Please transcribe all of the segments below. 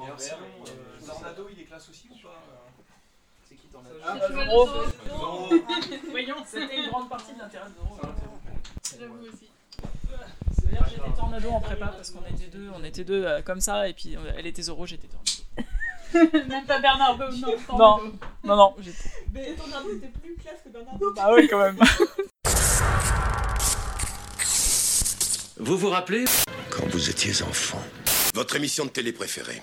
Et alors sinon, euh, Tornado, il est classe aussi ou pas C'est qui Tornado Ah, bah, Zoro. Voyons, c'était une grande partie de l'intérêt de Zoro. J'avoue aussi. C'est d'ailleurs j'étais tornado en prépa parce qu'on était deux, on était deux euh, comme ça et puis euh, elle était Zoro, j'étais tornado. Même pas Bernardo, non. Non, Tornado. non, non, j'étais. Mais Tornado était plus classe que Bernardo. Bah oui quand même. Vous vous rappelez Quand vous étiez enfant. Votre émission de télé préférée.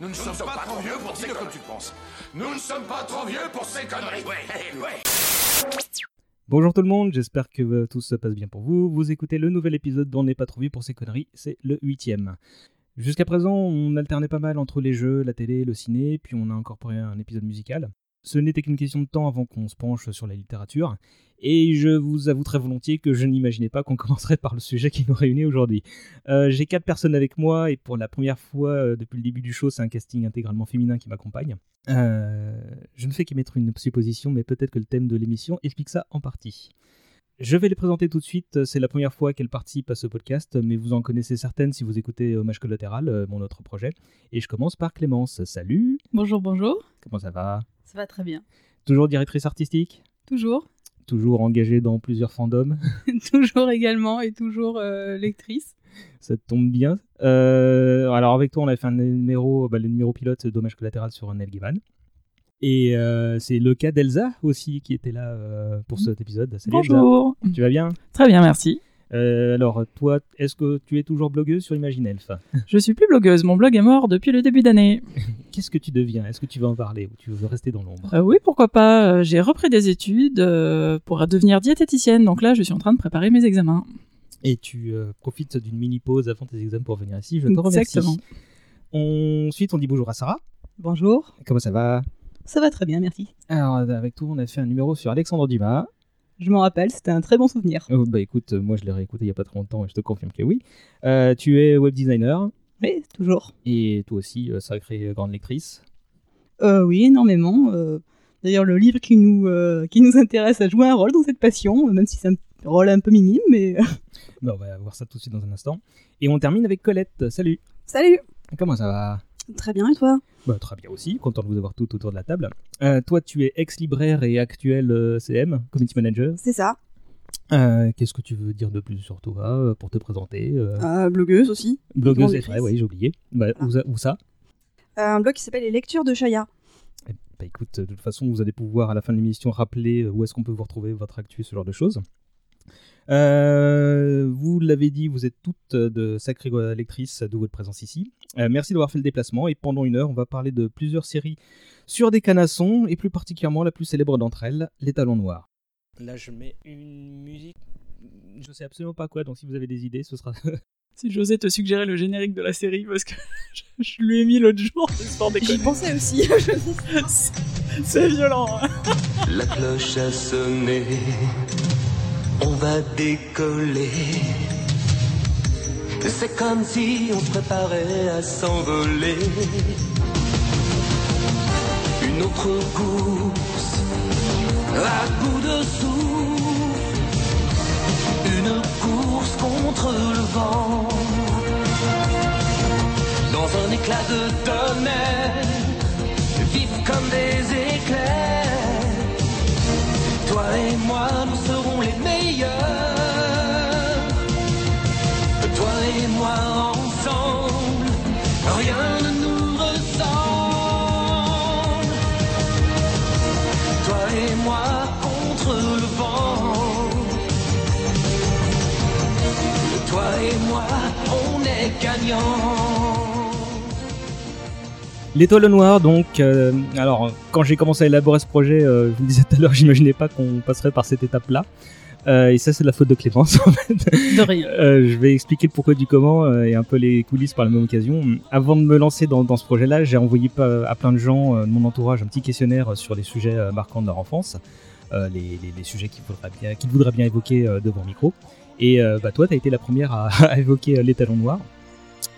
Nous ne sommes pas trop vieux pour ces conneries. comme tu penses. Nous ne sommes pas trop vieux pour ces conneries. Ouais, ouais. Bonjour tout le monde, j'espère que euh, tout se passe bien pour vous. Vous écoutez le nouvel épisode d'On n'est pas trop vieux pour ces conneries, c'est le huitième. Jusqu'à présent, on alternait pas mal entre les jeux, la télé, le ciné, puis on a incorporé un épisode musical. Ce n'était qu'une question de temps avant qu'on se penche sur la littérature, et je vous avoue très volontiers que je n'imaginais pas qu'on commencerait par le sujet qui nous réunit aujourd'hui. Euh, J'ai quatre personnes avec moi, et pour la première fois euh, depuis le début du show, c'est un casting intégralement féminin qui m'accompagne. Euh, je ne fais qu'émettre une supposition, mais peut-être que le thème de l'émission explique ça en partie. Je vais les présenter tout de suite. C'est la première fois qu'elles participent à ce podcast, mais vous en connaissez certaines si vous écoutez Hommage Collatéral, euh, mon autre projet. Et je commence par Clémence. Salut Bonjour, bonjour. Comment ça va? Ça va très bien. Toujours directrice artistique? Toujours. Toujours engagée dans plusieurs fandoms? Toujours également et toujours euh, lectrice. Ça tombe bien. Euh, alors avec toi, on a fait un numéro, bah, le numéro pilote d'Hommage Collatéral sur Neil Gaiman. Et euh, c'est le cas d'Elsa aussi qui était là euh, pour cet épisode. Salut Elsa. Bonjour. Tu vas bien? Très bien, merci. Euh, alors, toi, est-ce que tu es toujours blogueuse sur Imagine Elf? Je suis plus blogueuse, mon blog est mort depuis le début d'année. Qu'est-ce que tu deviens? Est-ce que tu veux en parler ou tu veux rester dans l'ombre? Euh, oui, pourquoi pas. J'ai repris des études euh, pour devenir diététicienne, donc là je suis en train de préparer mes examens. Et tu euh, profites d'une mini pause avant tes examens pour venir ici. Je te remercie. Exactement. Ensuite, on dit bonjour à Sarah. Bonjour. Comment ça va? Ça va très bien, merci. Alors, avec toi, on a fait un numéro sur Alexandre Dumas. Je m'en rappelle, c'était un très bon souvenir. Oh, bah écoute, euh, moi je l'ai réécouté il y a pas très longtemps et je te confirme que oui. Euh, tu es web designer Oui, toujours. et toi aussi, euh, sacrée grande lectrice. Euh, oui, énormément. euh, D'ailleurs, le livre qui nous, euh, qui nous intéresse a joué un rôle dans cette passion, euh, même si c'est un rôle un peu minime, mais... Bah, on va voir ça tout de suite dans un instant. Et on termine avec Colette. Salut Salut Comment ça va? Très bien, et toi? Bah, très bien aussi, content de vous avoir tout autour de la table. Euh, toi, tu es ex-libraire et actuel euh, CM, Community Manager. C'est ça. Euh, Qu'est-ce que tu veux dire de plus sur toi pour te présenter blogueuse aussi. Blogueuse, c'est vrai, oui, j'ai oublié. Bah, Ah. où, ça- où ça? Un blog qui s'appelle Les Lectures de Chaya. Eh Bah écoute, de toute façon, vous allez pouvoir à la fin de l'émission rappeler où est-ce qu'on peut vous retrouver, votre actu, ce genre de choses. Euh, vous l'avez dit, vous êtes toutes euh, de sacrées lectrices de votre présence ici. Euh, merci d'avoir fait le déplacement et pendant une heure, on va parler de plusieurs séries sur des canassons et plus particulièrement la plus célèbre d'entre elles, Les Talons Noirs. Là, je mets une musique. Je sais absolument pas quoi, donc si vous avez des idées, ce sera. Si j'osais te suggérer le générique de la série, parce que je, je lui ai mis l'autre jour, sans J'y pensais aussi. C'est- C'est violent. hein. La cloche a sonné. On va décoller. C'est comme si on se préparait à s'envoler. Une autre course à bout de souffle. Une course contre le vent. Dans un éclat de tonnerre, vif comme des éclairs. Toi et moi, nous serons les meilleurs. L'étoile noire, donc, euh, alors quand j'ai commencé à élaborer ce projet, euh, je vous le disais tout à l'heure, j'imaginais pas qu'on passerait par cette étape-là. Euh, et ça, c'est de la faute de Clémence. En fait. De rien. Je vais expliquer le pourquoi du comment et un peu les coulisses par la même occasion. Avant de me lancer dans, dans ce projet-là, j'ai envoyé à plein de gens de mon entourage un petit questionnaire sur les sujets marquants de leur enfance, les, les- les sujets qu'ils voudraient bien, voudraient bien évoquer devant micro. Et bah, toi, tu as été la première à, à évoquer noirs. Et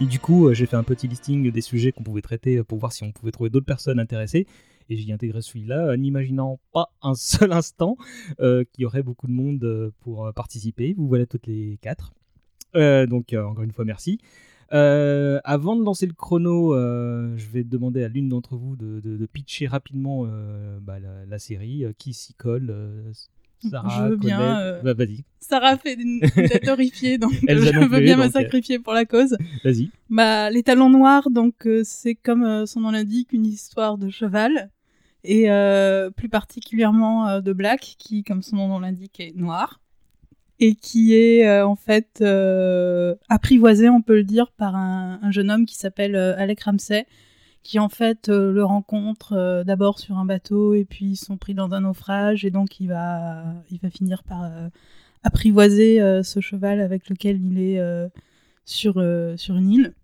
du coup, euh, j'ai fait un petit listing des sujets qu'on pouvait traiter euh, pour voir si on pouvait trouver d'autres personnes intéressées. Et j'y intégré celui-là, euh, n'imaginant pas un seul instant qu'il y aurait beaucoup de monde pour participer. Vous voilà toutes les quatre. Donc, encore une fois, merci. Avant de lancer le chrono, je vais demander à l'une d'entre vous de, pitcher rapidement bah, la, la série. Qui s'y colle Sarah, Je veux bien, euh, Bah, Vas-y, Sarah fait une une tête horrifiée, donc je veux plus, bien me donc, euh, sacrifier pour la cause. vas-y. Bah, les talons noirs, donc euh, c'est comme euh, son nom l'indique, une histoire de cheval, et plus particulièrement de Black, qui, comme son nom l'indique, est noir, et qui est en fait apprivoisé, on peut le dire, par un, un jeune homme qui s'appelle Alec Ramsey, qui en fait euh, le rencontre euh, d'abord sur un bateau, et puis ils sont pris dans un naufrage, et donc il va, il va finir par euh, apprivoiser euh, ce cheval avec lequel il est euh, sur, sur une île.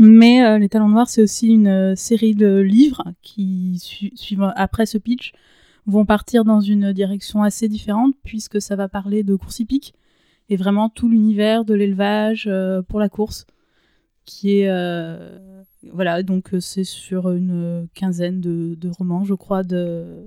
Mais Les Talons Noirs, c'est aussi une série de livres qui, su- après ce pitch, vont partir dans une direction assez différente, puisque ça va parler de course hippique et vraiment tout l'univers de l'élevage euh, pour la course, qui est. euh, voilà, donc euh, c'est sur une quinzaine de, de romans, je crois, de.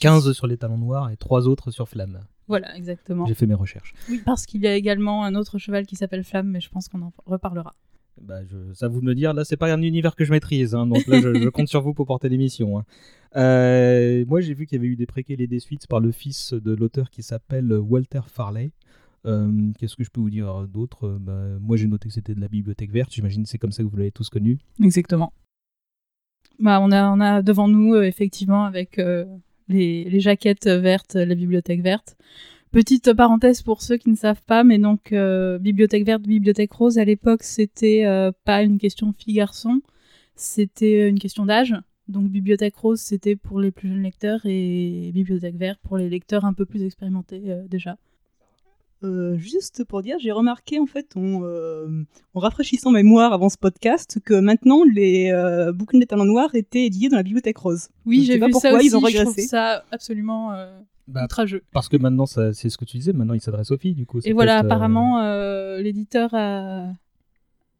15 sur les talons noirs et 3 autres sur Flamme. Voilà, exactement. J'ai fait mes recherches. Oui, parce qu'il y a également un autre cheval qui s'appelle Flamme, mais je pense qu'on en reparlera. Bah, je, ça vous de me dire, là, c'est pas un univers que je maîtrise, hein, donc là, je, je compte sur vous pour porter l'émission. hein. Euh, moi, j'ai vu qu'il y avait eu des préquels et des suites par le fils de l'auteur qui s'appelle Walter Farley. Euh, Qu'est-ce que je peux vous dire d'autre? Euh, bah, Moi, j'ai noté que c'était de la bibliothèque verte. J'imagine que c'est comme ça que vous l'avez tous connu. Exactement. Bah, on, a, devant nous, euh, effectivement, avec les, jaquettes vertes, la bibliothèque verte. Petite parenthèse pour ceux qui ne savent pas, mais donc, bibliothèque verte, bibliothèque rose, à l'époque, c'était pas une question fille-garçon, c'était une question d'âge. Donc, bibliothèque rose, c'était pour les plus jeunes lecteurs et bibliothèque verte pour les lecteurs un peu plus expérimentés déjà. Euh, juste pour dire, j'ai remarqué en fait en, euh, en rafraîchissant ma mémoire avant ce podcast que maintenant les euh, bouquins des talents noirs étaient édités dans la bibliothèque rose. Oui, j'ai pas vu pourquoi ça aussi, ils ont je trouve régressé. ça absolument euh, Bah, outrageux. Parce que maintenant, c'est ce que tu disais, maintenant, il s'adresse aux filles, du coup. Et voilà, euh, apparemment, euh, l'éditeur a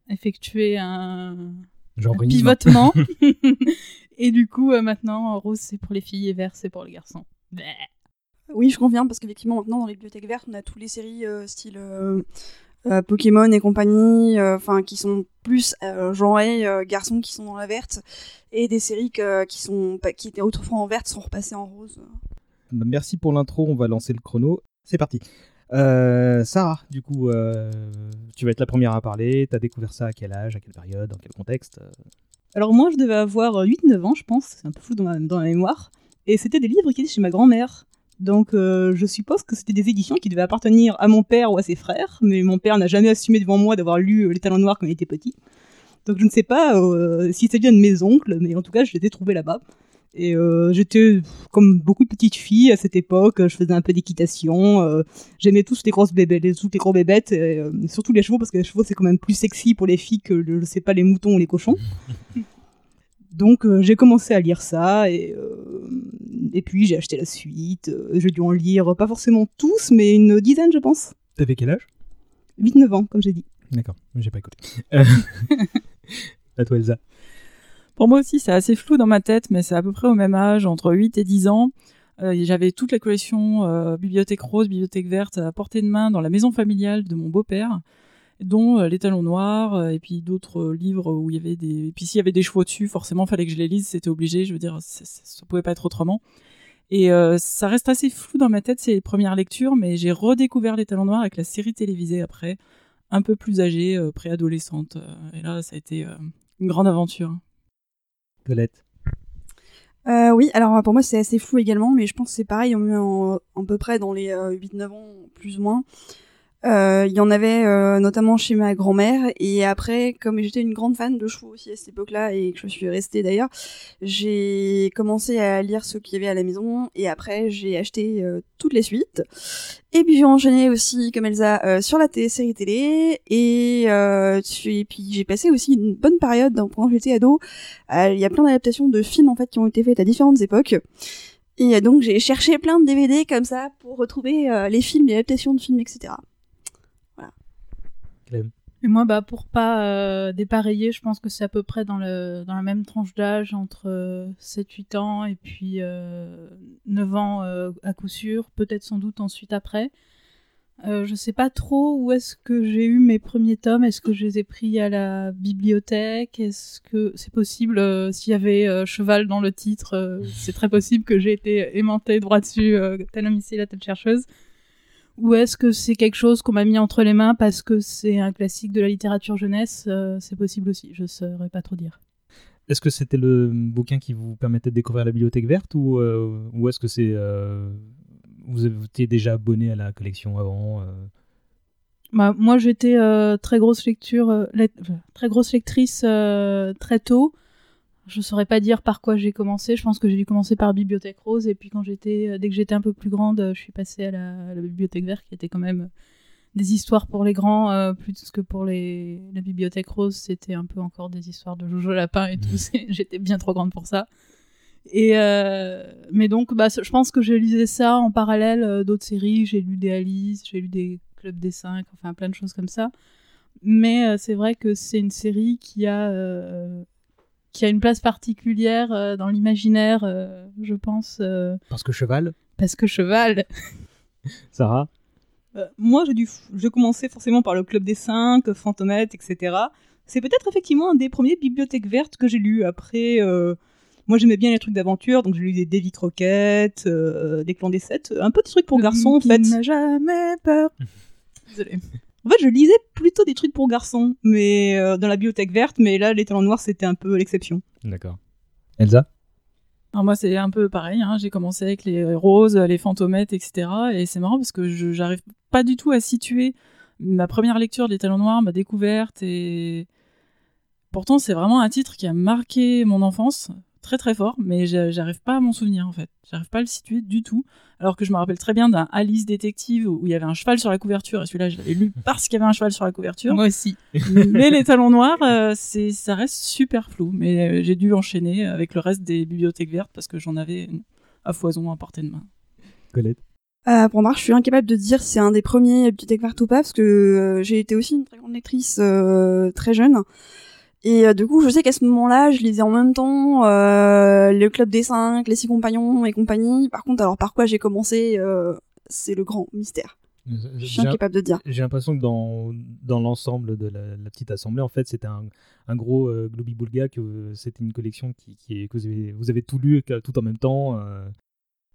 effectué un, genre un une- pivotement. et du coup, euh, maintenant, rose, c'est pour les filles et vert, c'est pour les garçons. Bleh. Oui, je confirme, parce qu'effectivement, maintenant, dans les bibliothèques vertes, on a toutes les séries euh, style euh, euh, Pokémon et compagnie, euh, enfin, qui sont plus euh, genrées euh, garçons qui sont dans la verte, et des séries que- qui, sont, qui étaient autrefois en verte sont repassées en rose. Bah, Merci pour l'intro, on va lancer le chrono. C'est parti. Euh, Sarah, du coup, euh, tu vas être la première à parler. T'as découvert ça à quel âge, à quelle période, dans quel contexte Alors moi, je devais avoir euh, 8-9 ans, je pense, c'est un peu flou dans ma, dans ma mémoire, et c'était des livres qui étaient chez ma grand-mère. Donc euh, je suppose que c'était des éditions qui devaient appartenir à mon père ou à ses frères, mais mon père n'a jamais assumé devant moi d'avoir lu euh, Les Talents Noirs quand il était petit. Donc je ne sais pas euh, si c'est bien de mes oncles, mais en tout cas je les ai trouvés là-bas. Et j'étais comme beaucoup de petites filles à cette époque, je faisais un peu d'équitation, j'aimais tous les grosses bébés, les, toutes les gros bébêtes, et, surtout les chevaux parce que les chevaux c'est quand même plus sexy pour les filles que je sais pas les moutons ou les cochons. Donc euh, j'ai commencé à lire ça et, euh, et puis j'ai acheté la suite. euh, j'ai dû en lire pas forcément tous, mais une dizaine je pense. T'avais quel âge? 8-9 ans comme j'ai dit. D'accord, j'ai pas écouté. À toi, Elsa. Pour moi aussi, c'est assez flou dans ma tête, mais c'est à peu près au même âge, entre 8 et 10 ans. Euh, J'avais toute la collection euh, Bibliothèque Rose, Bibliothèque Verte à portée de main dans la maison familiale de mon beau-père, dont euh, Les Talons Noirs, euh, et puis d'autres euh, livres où il y avait des... Et puis s'il y avait des chevaux dessus, forcément, fallait que je les lise, c'était obligé, je veux dire, c- c- ça pouvait pas être autrement. Et euh, ça reste assez flou dans ma tête, ces premières lectures, mais j'ai redécouvert Les Talons Noirs avec la série télévisée après, un peu plus âgée, euh, préadolescente. et là, ça a été euh, une grande aventure. Colette. Euh, oui, alors pour moi c'est assez flou également, mais je pense que c'est pareil, on en, à peu près dans les euh, 8-9 ans, plus ou moins. Euh, Il y en avait euh, notamment chez ma grand-mère et après, comme j'étais une grande fan de chevaux aussi à cette époque-là et que je suis restée d'ailleurs, j'ai commencé à lire ce qu'il y avait à la maison et après j'ai acheté euh, toutes les suites. Et puis j'ai enchaîné aussi comme Elsa euh, sur la télé, série télé et, euh, et puis j'ai passé aussi une bonne période pendant que j'étais ado. Il y a plein d'adaptations de films en fait qui ont été faites à différentes époques. Et donc j'ai cherché plein de DVD comme ça pour retrouver les films, les adaptations de films, etc. Et moi, bah, pour pas euh, dépareiller, je pense que c'est à peu près dans, la même tranche d'âge, entre euh, 7-8 ans et puis euh, 9 ans euh, à coup sûr, peut-être sans doute ensuite après. Euh, je sais pas trop où est-ce que j'ai eu mes premiers tomes. Est-ce que je les ai pris à la bibliothèque? Est-ce que c'est possible s'il y avait cheval dans le titre C'est très possible que j'ai été aimantée droit dessus, tel ici, la telle chercheuse. Ou est-ce que c'est quelque chose qu'on m'a mis entre les mains parce que c'est un classique de la littérature jeunesse Euh, C'est possible aussi, je saurais pas trop dire. Est-ce que c'était le bouquin qui vous permettait de découvrir la bibliothèque verte ou, euh, ou est-ce que c'est euh, vous étiez déjà abonné à la collection avant euh? Bah, moi, j'étais très grosse lecture, lec- très grosse lectrice très tôt. Je saurais pas dire par quoi j'ai commencé. Je pense que j'ai dû commencer par Bibliothèque Rose et puis quand j'étais, euh, dès que j'étais un peu plus grande, euh, je suis passée à la, à la Bibliothèque Verte, qui était quand même euh, des histoires pour les grands euh, plus que pour les la Bibliothèque Rose. C'était un peu encore des histoires de Jojo Lapin et tout. C'est- j'étais bien trop grande pour ça. Et euh, mais donc, bah, je pense que j'ai lisé ça en parallèle d'autres séries. J'ai lu des Alice, j'ai lu des Club des 5, enfin plein de choses comme ça. Mais euh, c'est vrai que c'est une série qui a euh, qui a une place particulière euh, dans l'imaginaire, euh, je pense, euh, Parce que cheval, parce que cheval. Sarah Euh, moi, j'ai dû, j'ai commencé forcément par le Club des Cinq, Fantomette, etc. C'est peut-être effectivement un des premiers bibliothèques vertes que j'ai lu. Après, euh, moi, j'aimais bien les trucs d'aventure, donc j'ai lu des Davy Crockett, euh, des Clans des Sept, un peu de trucs pour garçons en fait. n'a jamais peur. Désolée. En fait, je lisais plutôt des trucs pour garçons, mais euh, dans la bibliothèque verte. Mais là, les talents noirs, c'était un peu l'exception. D'accord. Elsa? Alors moi, c'est un peu pareil. hein. J'ai commencé avec les roses, les fantomettes, etc. Et c'est marrant parce que je j'arrive pas du tout à situer ma première lecture des Talons Noirs, ma découverte. Et pourtant, c'est vraiment un titre qui a marqué mon enfance très très fort, mais j'a- j'arrive pas à m'en souvenir en fait. J'arrive pas à le situer du tout. Alors que je me rappelle très bien d'un Alice détective où il y avait un cheval sur la couverture. Et celui-là, je l'avais lu parce qu'il y avait un cheval sur la couverture. Moi aussi. mais les talons noirs, euh, c'est, ça reste super flou. Mais euh, j'ai dû enchaîner avec le reste des bibliothèques vertes parce que j'en avais une à foison à portée de main. Colette Euh, pour ma part, je suis incapable de dire si c'est un des premiers bibliothèques vertes ou pas, parce que euh, j'ai été aussi une très grande lectrice euh, très jeune. Et euh, du coup, je sais qu'à ce moment-là, je lisais en même temps euh, le Club des Cinq, les Six Compagnons et compagnie. Par contre, alors par quoi j'ai commencé, euh, c'est le grand mystère. Je suis J'ai- incapable de dire. J'ai l'impression que dans, dans l'ensemble de la, la petite assemblée, en fait, c'était un, un gros euh, globi-boulga, que euh, c'était une collection qui, qui est, que vous avez, vous avez tout lu tout en même temps. euh.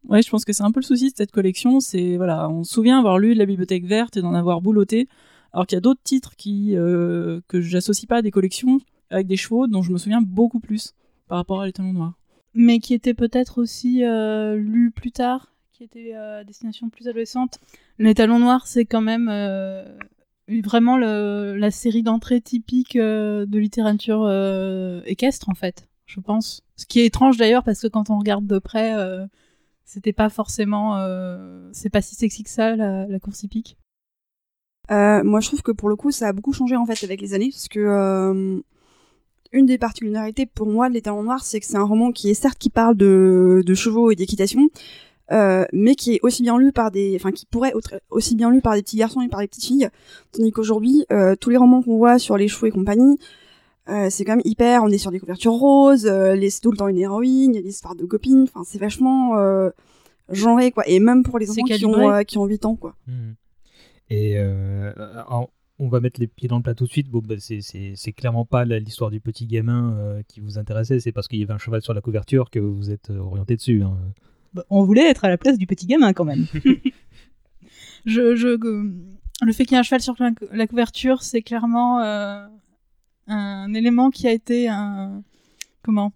Ouais, je pense que c'est un peu le souci de cette collection. C'est voilà, on se souvient avoir lu de la bibliothèque verte et d'en avoir boulotté, alors qu'il y a d'autres titres qui euh, que j'associe pas à des collections avec des chevaux dont je me souviens beaucoup plus par rapport à les talons noirs. mais qui était peut-être aussi euh, lu plus tard, qui était euh, à destination plus adolescente. Les Talons Noirs, c'est quand même euh, vraiment la série d'entrée typique euh, de littérature euh, équestre, en fait, je pense. Ce qui est étrange d'ailleurs, parce que quand on regarde de près, euh, c'était pas forcément. euh, c'est pas si sexy que ça, la, course hippique. Euh, moi, je trouve que pour le coup, ça a beaucoup changé en fait avec les années, parce que euh, une des particularités pour moi de Les Talons Noirs, c'est que c'est un roman qui est certes qui parle de, de chevaux et d'équitation, euh, mais qui est aussi bien lu par des, enfin qui pourrait autre- aussi bien lu par des petits garçons et par des petites filles, tandis qu'aujourd'hui, euh, tous les romans qu'on voit sur les chevaux et compagnie, euh, c'est quand même hyper, on est sur des couvertures roses, euh, les c'est tout le temps une héroïne, il y a des histoires de copines, enfin c'est vachement euh, genré quoi, et même pour les enfants qui ont, euh, qui ont 8 ans quoi. Mhm. Et euh, alors, on va mettre les pieds dans le plat tout de suite. Bon, bah, c'est- clairement pas l'histoire du petit gamin euh, qui vous intéressait, c'est parce qu'il y avait un cheval sur la couverture que vous êtes euh, orienté dessus. hein. Bah, on voulait être à la place du petit gamin quand même. je, je, euh, le fait qu'il y ait un cheval sur la, la couverture, c'est clairement euh, un élément qui a été un comment?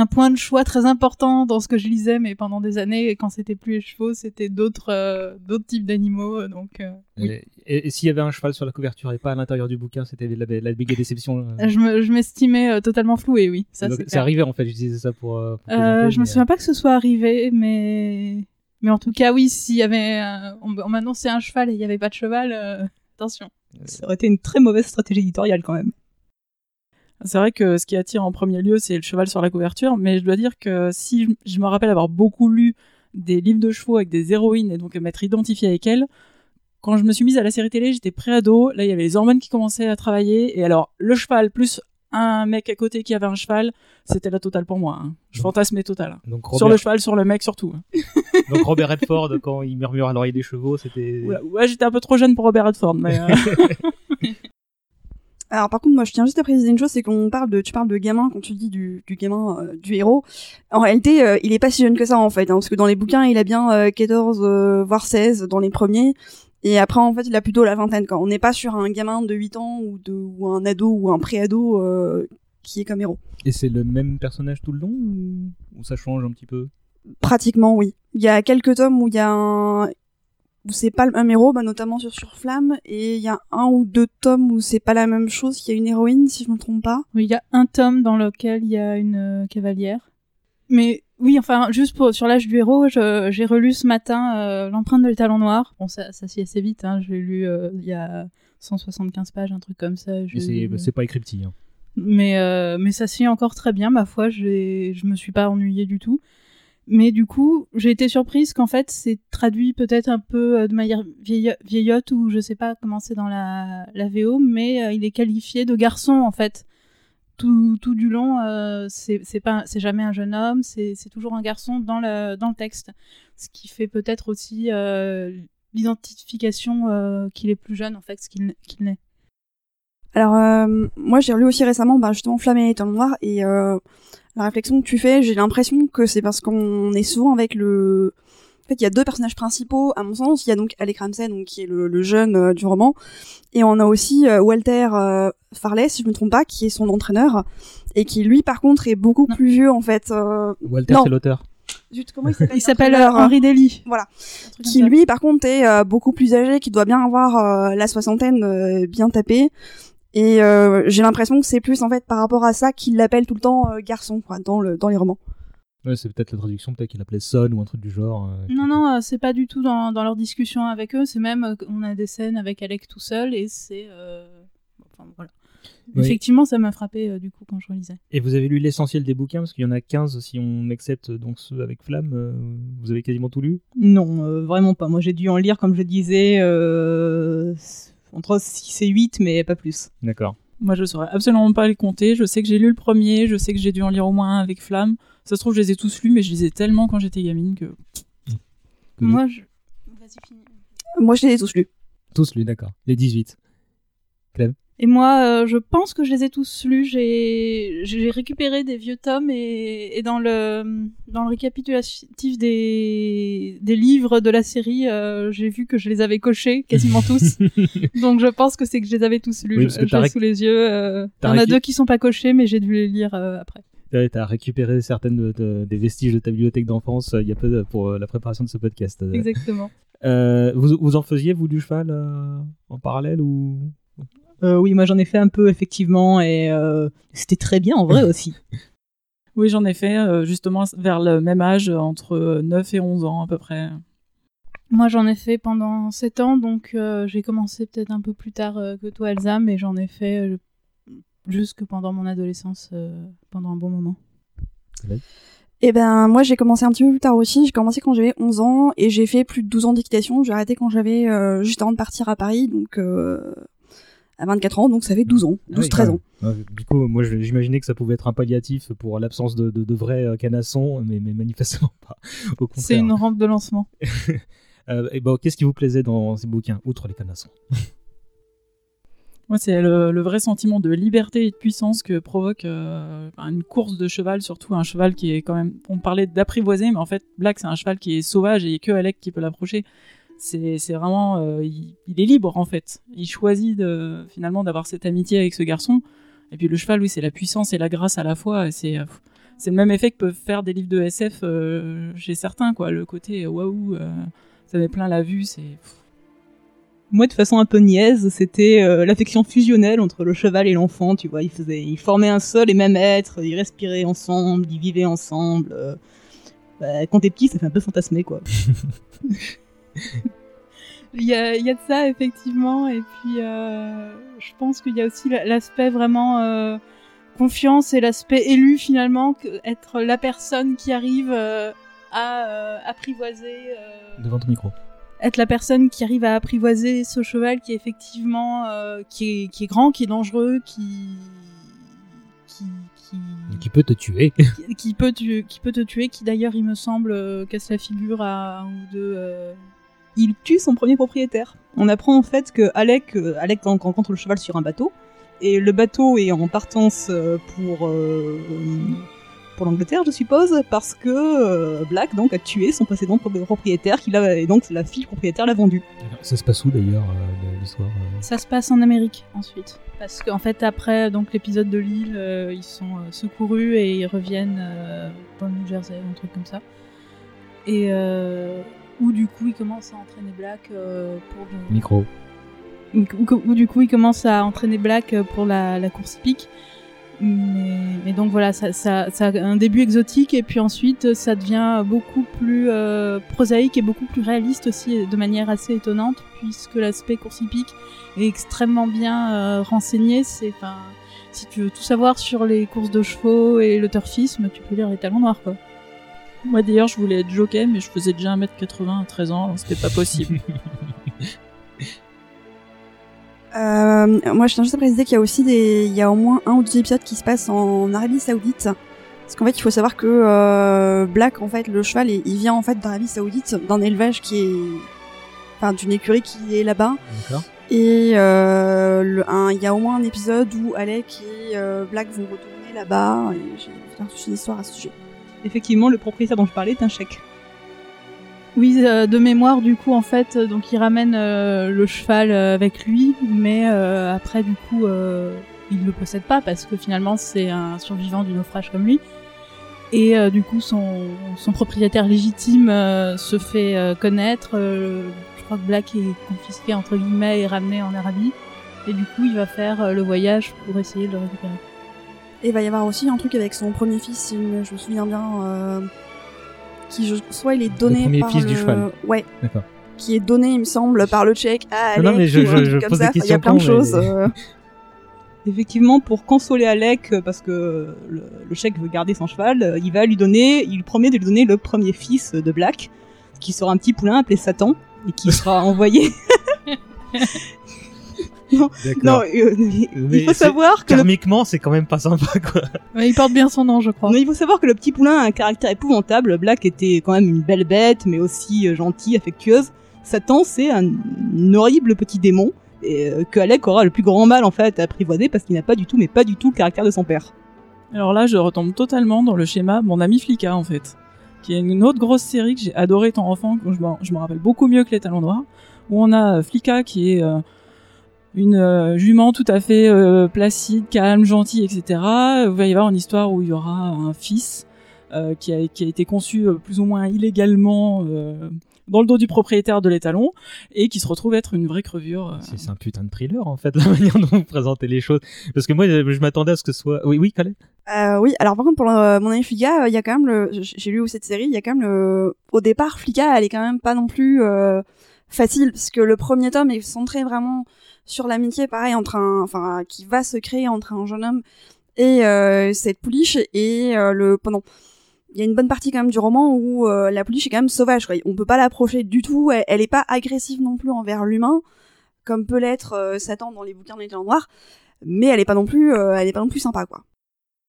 Un point de choix très important dans ce que je lisais, mais pendant des années, et quand c'était plus les chevaux, c'était d'autres euh, d'autres types d'animaux. Donc, euh, oui. Et, s'il y avait un cheval sur la couverture et pas à l'intérieur du bouquin, c'était la, la méga déception. euh. je me- je m'estimais euh, totalement flouée, oui. Ça, c'est arrivé en fait, j'utilisais ça pour. euh, Euh, je me souviens pas que ce soit arrivé, mais mais en tout cas, oui, s'il y avait, un- on, on m'annonçait un cheval et il y avait pas de cheval, euh, attention. Ça aurait été une très mauvaise stratégie éditoriale quand même. C'est vrai que ce qui attire en premier lieu, c'est le cheval sur la couverture, mais je dois dire que si je, je me rappelle avoir beaucoup lu des livres de chevaux avec des héroïnes et donc m'être identifié avec elles, quand je me suis mise à la série télé, j'étais pré-ado, là il y avait les hormones qui commençaient à travailler, et alors le cheval plus un mec à côté qui avait un cheval, c'était la totale pour moi. hein. Je fantasmais total. Donc Sur le cheval, sur le mec surtout. hein. Donc Robert Redford, quand il murmure à l'oreille des chevaux, c'était. Ouais, ouais, j'étais un peu trop jeune pour Robert Redford, mais... euh, Alors par contre, moi je tiens juste à préciser une chose, c'est qu'on parle de, tu parles de gamin quand tu dis du, du gamin, euh, du héros. En réalité, euh, il est pas si jeune que ça en fait, hein, parce que dans les bouquins, il a bien euh, 14 euh, voire 16 dans les premiers, et après en fait, il a plutôt la vingtaine. Quand on n'est pas sur un gamin de 8 ans ou de ou un ado ou un pré-ado euh, qui est comme héros. Et c'est le même personnage tout le long ou, ou ça change un petit peu? Pratiquement oui. Il y a quelques tomes où il y a un où c'est pas le même héros, bah, notamment sur Surflamme, et il y a un ou deux tomes où c'est pas la même chose, qu'il y a une héroïne si je me trompe pas. Oui, il y a un tome dans lequel il y a une euh, cavalière. Mais oui, enfin, juste pour, sur l'âge du héros, j'ai relu ce matin euh, L'empreinte de l'étalon noir. Bon, ça, ça s'y assez vite, hein. je l'ai lu euh, il y a 175 pages, un truc comme ça. c'est pas écrit petit. hein. mais euh, mais ça lit encore très bien ma foi j'ai je me suis pas ennuyée du tout mais du coup j'ai été surprise qu'en fait c'est traduit peut-être un peu euh, de manière vieillo- vieillotte ou je sais pas comment c'est dans la la VO mais euh, il est qualifié de garçon en fait. Tout, tout du long euh, c'est jamais un jeune homme c'est toujours un garçon dans le dans le texte. Ce qui fait peut-être aussi euh, l'identification qu'il est plus jeune en fait ce qu'il n'est. Alors, moi, j'ai relu aussi récemment, bah, justement, Flamme et l'étoile noire, et la réflexion que tu fais, j'ai l'impression que c'est parce qu'on est souvent avec le... En fait, il y a deux personnages principaux, à mon sens. Il y a donc Alec Ramsey, donc, qui est le, le jeune euh, du roman, et on a aussi euh, Walter euh, Farley, si je me trompe pas, qui est son entraîneur, et qui, lui, par contre, est beaucoup plus vieux, en fait. euh, Walter, non. c'est l'auteur. Zut, comment il s'appelle? Il s'appelle Henri Daly Voilà. truc Qui, lui, par contre, est euh, beaucoup plus âgé, qui doit bien avoir euh, la soixantaine euh, bien tapée. Et euh, j'ai l'impression que c'est plus en fait par rapport à ça qu'il l'appelle tout le temps euh, garçon quoi, dans le dans les romans. Ouais, c'est peut-être la traduction, peut-être qu'il appelait Son ou un truc du genre. euh, Non, non, euh, c'est pas du tout dans, dans leur discussion avec eux. C'est même, euh, on a des scènes avec Alec tout seul et c'est. euh, Enfin, voilà. Oui. Effectivement, ça m'a frappé euh, du coup quand je relisais. Et vous avez lu l'essentiel des bouquins, parce qu'il y en a 15 si on accepte donc ceux avec Flamme. euh, vous avez quasiment tout lu? Non, euh, vraiment pas. Moi, j'ai dû en lire, comme je disais, euh, entre 6 et 8, mais pas plus. D'accord. Moi, je saurais absolument pas les compter. Je sais que j'ai lu le premier, je sais que j'ai dû en lire au moins un avec Flamme. Ça se trouve, je les ai tous lus, mais je lisais tellement quand j'étais gamine que. Moi, je. Moi, je les ai tous lus. Tous lus, d'accord. Les 18. Clem? Et moi, euh, je pense que je les ai tous lus. J'ai récupéré des vieux tomes et, et dans le dans le récapitulatif des des livres de la série, euh, j'ai vu que je les avais cochés quasiment tous. Donc je pense que c'est que je les avais tous lus. Oui, parce que je sous les yeux. euh, Il y en a deux qui sont pas cochés, mais j'ai dû les lire euh, après. Ouais, T'as récupéré certaines de- de- des vestiges de ta bibliothèque d'enfance il y a peu pour la préparation de ce podcast. Exactement. vous, vous en faisiez, vous, du cheval en parallèle ou? Euh, oui, moi, j'en ai fait un peu, effectivement, et euh, c'était très bien en vrai aussi. Oui, j'en ai fait euh, justement vers le même âge, entre 9 et 11 ans à peu près. Moi, j'en ai fait pendant 7 ans, donc euh, j'ai commencé peut-être un peu plus tard euh, que toi, Elsa, mais j'en ai fait euh, jusque pendant mon adolescence, euh, pendant un bon moment. Et ben moi j'ai commencé un petit peu plus tard aussi, j'ai commencé quand j'avais 11 ans et j'ai fait plus de 12 ans d'équitation, j'ai arrêté quand j'avais euh, juste avant de partir à Paris donc euh, à 24 ans donc ça fait 12 ans, 12 Ah oui, 13 quand ans. du coup, moi, je- j'imaginais que ça pouvait être un palliatif pour l'absence de, de, de vrais euh, canassons, mais, mais manifestement pas. Au contraire. C'est une rampe de lancement. Euh, et bon, qu'est-ce qui vous plaisait dans ces bouquins, outre les canassons? Moi, c'est le, le vrai sentiment de liberté et de puissance que provoque euh, enfin, une course de cheval, surtout un cheval qui est quand même. On parlait d'apprivoiser, mais en fait, Black, c'est un cheval qui est sauvage et il a que Alec qui peut l'approcher. C'est c'est vraiment. euh, il, il est libre, en fait. Il choisit de, finalement d'avoir cette amitié avec ce garçon. Et puis le cheval, oui, c'est la puissance et la grâce à la fois. C'est. euh, c'est le même effet que peuvent faire des livres de SF euh, chez certains, quoi. Le côté waouh, ça met plein la vue, c'est. Moi, de façon un peu niaise, c'était euh, l'affection fusionnelle entre le cheval et l'enfant, tu vois. Ils, faisaient, ils formaient un seul et même être, ils respiraient ensemble, ils vivaient ensemble. euh. Bah, quand t'es petit, ça fait un peu fantasmer, quoi. Il y a, il y a de ça, effectivement. Et puis, euh, je pense qu'il y a aussi la- l'aspect vraiment euh, confiance et l'aspect élu, finalement, être la personne qui arrive euh, à apprivoiser. Devant ton micro. être la personne qui arrive à apprivoiser ce cheval qui est effectivement qui, est, qui est grand, qui est dangereux, qui qui, qui, peut te tuer. qui- qui peut tu- qui peut te tuer, qui d'ailleurs il me semble casse la figure à un ou deux. euh, il tue son premier propriétaire. On apprend en fait que Alec, euh, Alec ren- rencontre le cheval sur un bateau, et le bateau est en partance euh, pour euh, pour l'Angleterre, je suppose, parce que euh, Black donc a tué son précédent pro- propriétaire, qu'il a et donc la fille propriétaire l'a vendu. Ça se passe où d'ailleurs, euh, l'histoire euh? Ça se passe en Amérique ensuite. Parce qu'en fait, après donc l'épisode de l'île, euh, ils sont euh, secourus et ils reviennent euh, dans le New Jersey, un truc comme ça. Et euh, où du coup, ils commencent à entraîner Black euh, pour. le- Micro. Où, où- où, du coup, ils commencent à entraîner Black euh, pour la, la course hippique. Mais, mais donc voilà, ça, ça, ça a un début exotique et puis ensuite ça devient beaucoup plus euh, prosaïque et beaucoup plus réaliste aussi de manière assez étonnante puisque l'aspect course hippique est extrêmement bien euh, renseigné. C'est, enfin, si tu veux tout savoir sur les courses de chevaux et le turfisme, tu peux lire les talons noirs quoi. Moi d'ailleurs, je voulais être jockey, mais je faisais déjà 1m80 à 13 ans, alors c'était pas possible. Euh, moi, je tiens juste à préciser qu'il y a aussi des, il y a au moins un ou deux épisodes qui se passent en Arabie Saoudite. Parce qu'en fait, il faut savoir que euh, Black, en fait, le cheval, il il vient en fait d'Arabie Saoudite, d'un élevage qui est, enfin, d'une écurie qui est là-bas. D'accord. Et euh, le- un- il y a au moins un épisode où Alec et euh, Black vont retourner là-bas. J'ai une histoire à ce sujet. Effectivement, le propriétaire dont je parlais est un chèque. Oui, euh, de mémoire, du coup, en fait, euh, donc il ramène euh, le cheval euh, avec lui, mais euh, après, du coup, euh, il le possède pas parce que finalement, c'est un survivant du naufrage comme lui. Et du coup, son, son propriétaire légitime se fait connaître. je crois que Black est confisqué entre guillemets et ramené en Arabie. Et du coup, il va faire le voyage pour essayer de le récupérer. Et il va y avoir aussi un truc avec son premier fils, si je me souviens bien, euh, qui je, soit il est donné premier par fils le... du cheval. Ouais. D'accord. Qui est donné, il me semble, par le tchèque à Non, mais je- je- comme pose des ça. Il y a plein de choses. mais- euh. Effectivement, pour consoler Alec, euh, parce que le, le chèque veut garder son cheval, il va lui donner, il promet de lui donner le premier fils de Black, qui sera un petit poulain appelé Satan, et qui sera envoyé. non, euh, Mais il faut savoir que le Karmiquement, c'est quand même pas sympa, quoi. Ouais, il porte bien son nom, je crois. Non, il faut savoir que le petit poulain a un caractère épouvantable. Black était quand même une belle bête, mais aussi euh, gentille, affectueuse. Satan, c'est un, un horrible petit démon et euh, que Alec aura le plus grand mal en fait à apprivoiser parce qu'il n'a pas du tout, mais pas du tout le caractère de son père. Alors là, je retombe totalement dans le schéma Mon ami Flicka, en fait, qui est une autre grosse série que j'ai adoré étant enfant, que je me, rappelle beaucoup mieux que Les Talons Noirs, où on a Flicka qui est euh, une euh, jument tout à fait euh, placide, calme, gentille, etc. Il va y avoir une histoire où il y aura un fils euh, qui, a, qui a été conçu euh, plus ou moins illégalement euh, dans le dos du propriétaire de l'étalon et qui se retrouve être une vraie crevure. euh. C'est c'est un putain de thriller, en fait, la manière dont vous présentez les choses. Parce que moi, je m'attendais à ce que ce soit. Oui, oui, Calais Euh, oui, alors par contre pour le- mon ami Flica, euh, il y a quand même le, j'ai lu cette série, il y a quand même le, au départ Flica, elle est quand même pas non plus euh, facile parce que le premier tome est centré vraiment sur l'amitié, pareil entre un, enfin qui va se créer entre un jeune homme et euh, cette pouliche et euh, le pendant. Il y a une bonne partie quand même du roman où euh, la pouliche est quand même sauvage. Quoi. On peut pas l'approcher du tout. Elle, elle est pas agressive non plus envers l'humain, comme peut l'être Satan dans les bouquins de l'étoile noire. Mais elle est pas non plus, elle est pas non plus sympa quoi.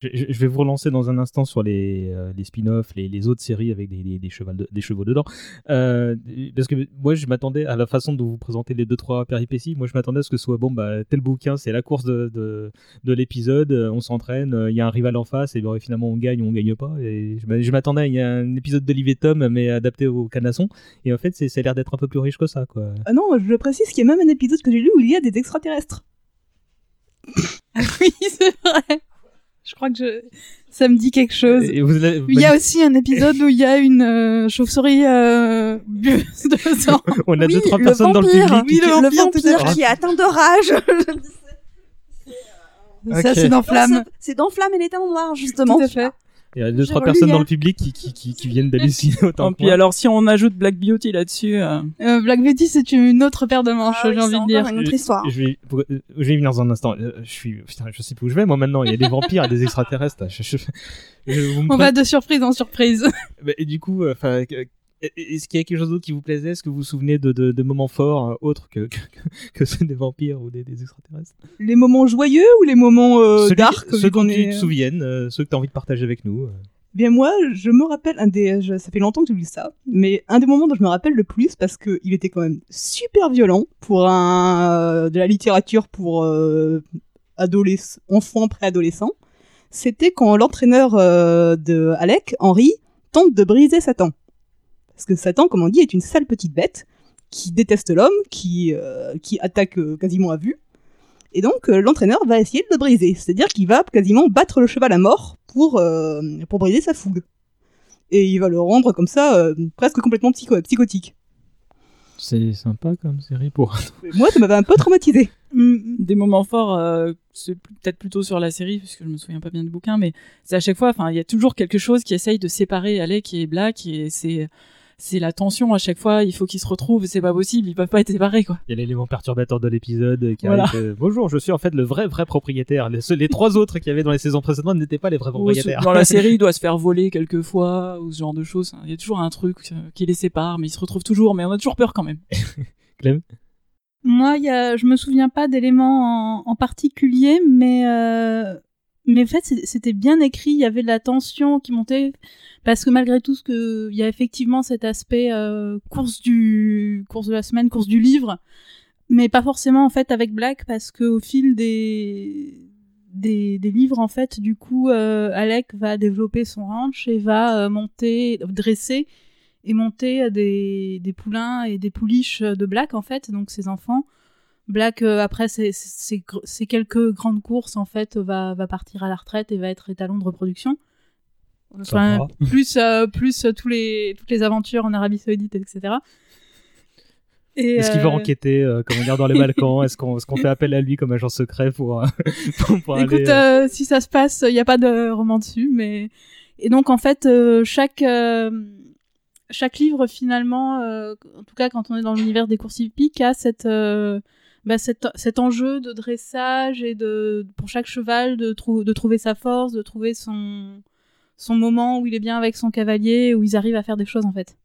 Je, vais vous relancer dans un instant sur les, euh, les spin-offs, les, les autres séries avec des, des, des, chevals de- des chevaux dedans. Euh, parce que moi, je m'attendais à la façon dont vous présentez les deux trois péripéties. Moi, je m'attendais à ce que ce soit bon, bah, tel bouquin, c'est la course de, de, de l'épisode, euh, on s'entraîne, euh, il y a un rival en face, et ben, finalement on gagne ou on gagne pas. Et je m'a- je m'attendais à il y a un épisode d'Olivier Tom, mais adapté au canasson. Et en fait, ça a l'air d'être un peu plus riche que ça, quoi. Ah non, je précise qu'il y a même un épisode que j'ai lu où il y a des extraterrestres. oui, c'est vrai. Je crois que je... ça me dit quelque chose. Et vous l'avez- Il y a aussi un épisode où il y a une euh, chauve-souris euh, de sang. On a Oui, deux trois le personnes dans le vampire. public. Oui, qui- le Le vampire, tout à vampire qui est atteint de rage. Ça, Ok. c'est dans Non, Flamme. c'est- dans Flamme et les talons noirs, justement. Tout à fait. Il y a deux trois personnes dans le public qui, qui, qui, qui viennent d'halluciner autant Et puis alors si on ajoute Black Beauty là-dessus, euh, Euh, Black Betty, c'est une autre paire de manches, Ah oui, j'ai envie c'est de dire. une autre histoire. Je vais, pour- euh, je vais y venir dans un instant. Euh, Je suis, putain, je sais plus où je vais moi maintenant. Il y a des vampires, et des extraterrestres. Je- je- je- On prenez- va de surprise en surprise. Bah, Et du coup, euh, enfin, euh, est-ce qu'il y a quelque chose d'autre qui vous plaisait Est-ce que vous vous souvenez de, de, de moments forts euh, autres que, que, que ceux des vampires ou des, des extraterrestres? Les moments joyeux ou les moments euh, Celui- dark Ceux dont tu te souviennes, euh, ceux que tu as envie de partager avec nous. euh. Bien moi, je me rappelle un des, je- ça fait longtemps que lu ça, mais un des moments dont je me rappelle le plus parce que il était quand même super violent pour un euh, de la littérature pour euh, adolescents, enfants préadolescents. C'était quand l'entraîneur euh, de Alec, Henry, tente de briser Satan. Parce que Satan, comme on dit, est une sale petite bête qui déteste l'homme, qui euh, qui attaque euh, quasiment à vue. Et donc euh, l'entraîneur va essayer de le briser, c'est-à-dire qu'il va quasiment battre le cheval à mort pour pour, pour briser sa fougue. Et il va le rendre comme ça, euh, presque complètement psycho psychotique. C'est sympa comme série pour. Moi, ça m'avait un peu traumatisé. des moments forts, euh, c'est peut-être plutôt sur la série, parce que je me souviens pas bien du bouquin, mais c'est à chaque fois, enfin, il y a toujours quelque chose qui essaye de séparer Alec et Black, et c'est c'est la tension à chaque fois. Il faut qu'ils se retrouvent, c'est pas possible, ils peuvent pas être séparés, quoi. Il y a l'élément perturbateur de l'épisode qui Voilà. arrive. euh, Bonjour, je suis en fait le vrai vrai propriétaire. Les, ceux- les trois autres qu'il y avait dans les saisons précédentes n'étaient pas les vrais Ou propriétaires. Dans la série, il doit se faire voler quelquefois, ou ce genre de choses. Il y a toujours un truc euh, qui les sépare, mais ils se retrouvent toujours, mais on a toujours peur quand même. Clem? Moi, il y a, je me souviens pas d'éléments en, en particulier, mais euh, mais en fait, c'était bien écrit. Il y avait de la tension qui montait parce que malgré tout, ce que il y a effectivement cet aspect euh, course du course de la semaine, course du livre, mais pas forcément en fait avec Black parce que au fil des des, des livres en fait, du coup, euh, Alec va développer son ranch et va euh, monter, dresser et monter des, des poulains et des pouliches de Black en fait, donc ses enfants. Black euh, après ces, ces, gr- ces quelques grandes courses en fait va, va partir à la retraite et va être étalon de reproduction. Enfin, plus euh, plus euh, tous les toutes les aventures en Arabie Saoudite etc. Et, Est-ce qu'il va enquêter, euh, comment dire, dans les Balkans? Est-ce qu'on est fait appel à lui comme agent secret pour, pour, pour Écoute, aller si ça se passe, il n'y a pas de roman dessus, mais et donc en fait chaque chaque livre finalement, en tout cas quand on est dans l'univers des courses hippiques, a cette bah, cet, cet enjeu de dressage et de pour chaque cheval de, trou- de trouver sa force, de trouver son son moment où il est bien avec son cavalier, où ils arrivent à faire des choses en fait.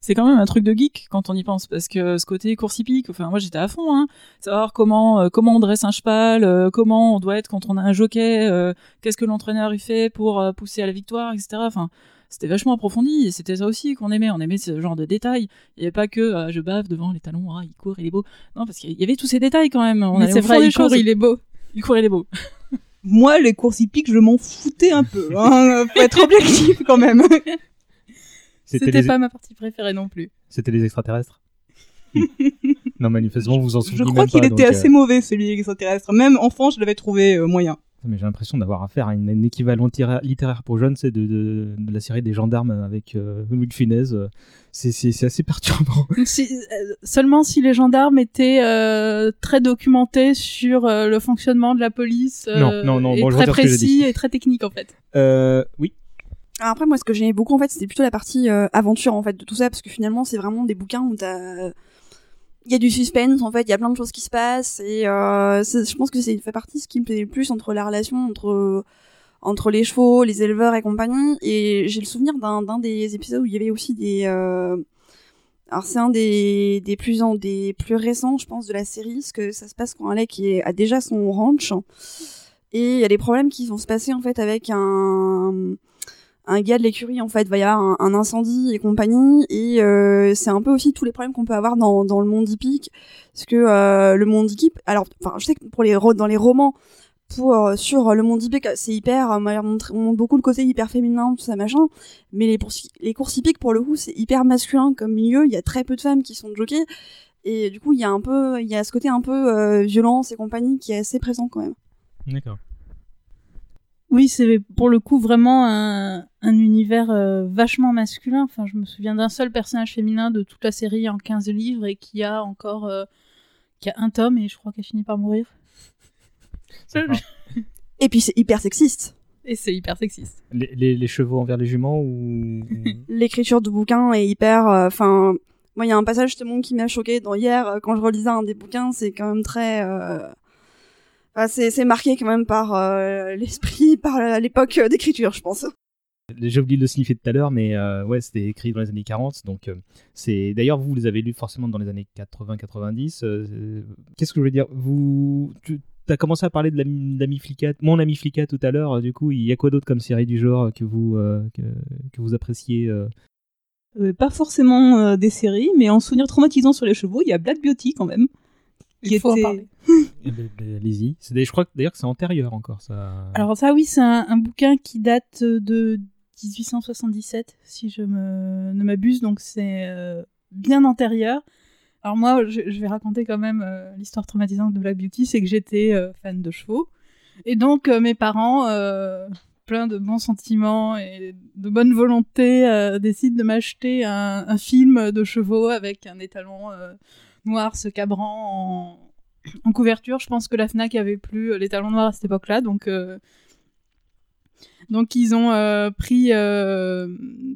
c'est quand même un truc de geek quand on y pense parce que ce côté course hippique enfin moi j'étais à fond hein savoir comment euh, comment on dresse un cheval euh, comment on doit être quand on a un jockey euh, qu'est-ce que l'entraîneur il fait pour pousser à la victoire etc enfin c'était vachement approfondi et c'était ça aussi qu'on aimait on aimait ce genre de détails il y avait pas que euh, je bave devant les talons ah il court il est beau non parce qu'il y avait tous ces détails quand même on Mais c'est vrai, des il court, choses. il est beau. il court il est beau Moi, les courses hippiques, je m'en foutais un peu. Hein, faut être objectif quand même. C'était les- pas ma partie préférée non plus. C'était les extraterrestres Non, manifestement, vous en Je souvenez crois même qu'il était donc, euh, assez mauvais celui extraterrestre. Même enfant, je l'avais trouvé euh, moyen. Mais j'ai l'impression d'avoir affaire à une, un équivalent littéraire, pour jeunes, c'est de, de, de la série des gendarmes avec euh, Louis de Funès. euh, C'est c'est- c'est assez perturbant. Si- euh, seulement si les gendarmes étaient euh, très documentés sur euh, le fonctionnement de la police euh, Non, non, non, et bon, je très précis et très technique en fait. Euh, oui. Alors après, moi, ce que j'aimais beaucoup, en fait, c'était plutôt la partie euh, aventure, en fait, de tout ça, parce que finalement, c'est vraiment des bouquins où t'as... Il y a du suspense, en fait, il y a plein de choses qui se passent, et euh, je pense que c'est fait partie ce qui me plaisait le plus entre la relation entre entre les chevaux, les éleveurs et compagnie, et j'ai le souvenir d'un des épisodes où il y avait aussi des... euh, Alors c'est un des, des, plus en, des plus récents, je pense, de la série, parce que ça se passe quand Alec est- a déjà son ranch, et il y a des problèmes qui vont se passer, en fait, avec un un gars de l'écurie en fait. Va y avoir un, incendie et compagnie. Et euh, c'est un peu aussi tous les problèmes qu'on peut avoir dans, le monde hippique. Parce que euh, le monde hippique alors enfin je sais que pour les dans les romans pour euh, sur le monde hippique c'est hyper on montre, on montre beaucoup le côté hyper féminin tout ça machin. Mais les les courses hippiques pour le coup c'est hyper masculin comme milieu. Il y a très peu de femmes qui sont jockeys et du coup il y a un peu il y a ce côté un peu euh, violence et compagnie qui est assez présent quand même. D'accord. Oui, c'est pour le coup vraiment un, un univers euh, vachement masculin. Enfin, je me souviens d'un seul personnage féminin de toute la série en 15 livres et qui a encore euh, qui a un tome et je crois qu'elle finit par mourir. Et puis c'est hyper sexiste. Et c'est hyper sexiste. Les, les- les chevaux envers les juments ou. L'écriture du bouquin est hyper. euh, Enfin, moi, il y a un passage justement qui m'a choqué dans hier quand je relisais un des bouquins. C'est quand même très. Euh, enfin, c'est c'est marqué quand même par euh, l'esprit, par la- l'époque euh, d'écriture, je pense. J'ai oublié de le signifier tout à l'heure, mais euh, ouais, c'était écrit dans les années 40. Donc, euh, c'est d'ailleurs, vous les avez lus forcément dans les années 80-90. euh, Qu'est-ce que je veux dire? Vous. Tu as commencé à parler de l'ami l'ami Flicka, mon ami Flicka tout à l'heure. euh, Du coup, il y a quoi d'autre comme série du genre que vous, euh, que, que vous appréciez euh? Euh, pas forcément euh, des séries, mais en souvenir traumatisant sur les chevaux, il y a Black Beauty quand même. Il faut en parler. Eh ben, ben, Allez-y. Je crois d'ailleurs que c'est antérieur encore ça. Alors ça, oui, c'est un, un bouquin qui date de 1877, si je me, ne m'abuse, donc c'est euh, bien antérieur. Alors moi, je, je vais raconter quand même euh, l'histoire traumatisante de Black Beauty, c'est que j'étais euh, fan de chevaux, et donc euh, mes parents, euh, pleins de bons sentiments et de bonne volonté, euh, décident de m'acheter un, un film de chevaux avec un étalon euh, noir se cabrant en, couverture. Je pense que la Fnac avait plus l'étalon noir à cette époque-là, donc euh, donc ils ont euh, pris euh,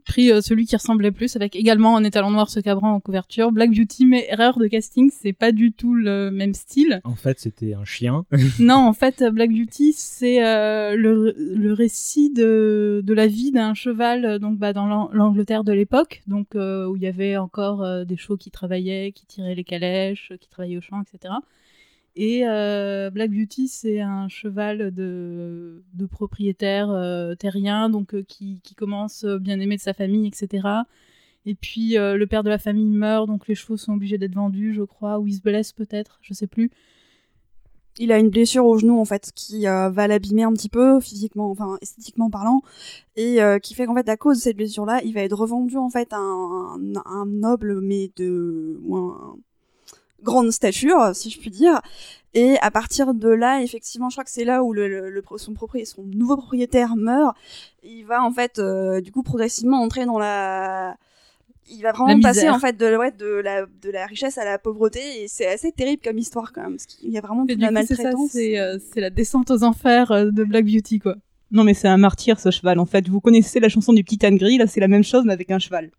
pris euh, celui qui ressemblait plus avec également un étalon noir se cabrant en couverture. Black Beauty, mais erreur de casting, c'est pas du tout le même style. En fait, c'était un chien. non, en fait, Black Beauty, c'est le, le récit de, de la vie d'un cheval donc bah, dans l'An- l'Angleterre de l'époque, donc où il y avait encore des chevaux qui travaillaient, qui tiraient les calèches, qui travaillaient au champ, etc. Et euh, Black Beauty, c'est un cheval de, de propriétaire euh, terrien, donc euh, qui, qui commence bien aimé de sa famille, etc. Et puis le père de la famille meurt, donc les chevaux sont obligés d'être vendus, je crois, ou ils se blessent peut-être, je sais plus. Il a une blessure au genou en fait qui va l'abîmer un petit peu physiquement, enfin esthétiquement parlant, et qui fait qu'en fait à cause de cette blessure-là, il va être revendu en fait à un, un- noble mais de grande stature, si je puis dire. Et à partir de là, effectivement, je crois que c'est là où le, le- le- son, nouveau propriétaire meurt. Il va en fait, euh, du coup, progressivement entrer dans la il va vraiment passer en fait de, ouais, de, la, de la richesse à la pauvreté et c'est assez terrible comme histoire quand même parce qu'il y a vraiment du la coup, c'est ça, maltraitance. c'est euh, c'est la descente aux enfers euh, de Black Beauty, quoi. Non, mais c'est un martyr ce cheval en fait. Vous connaissez la chanson du petit âne gris, là c'est la même chose mais avec un cheval.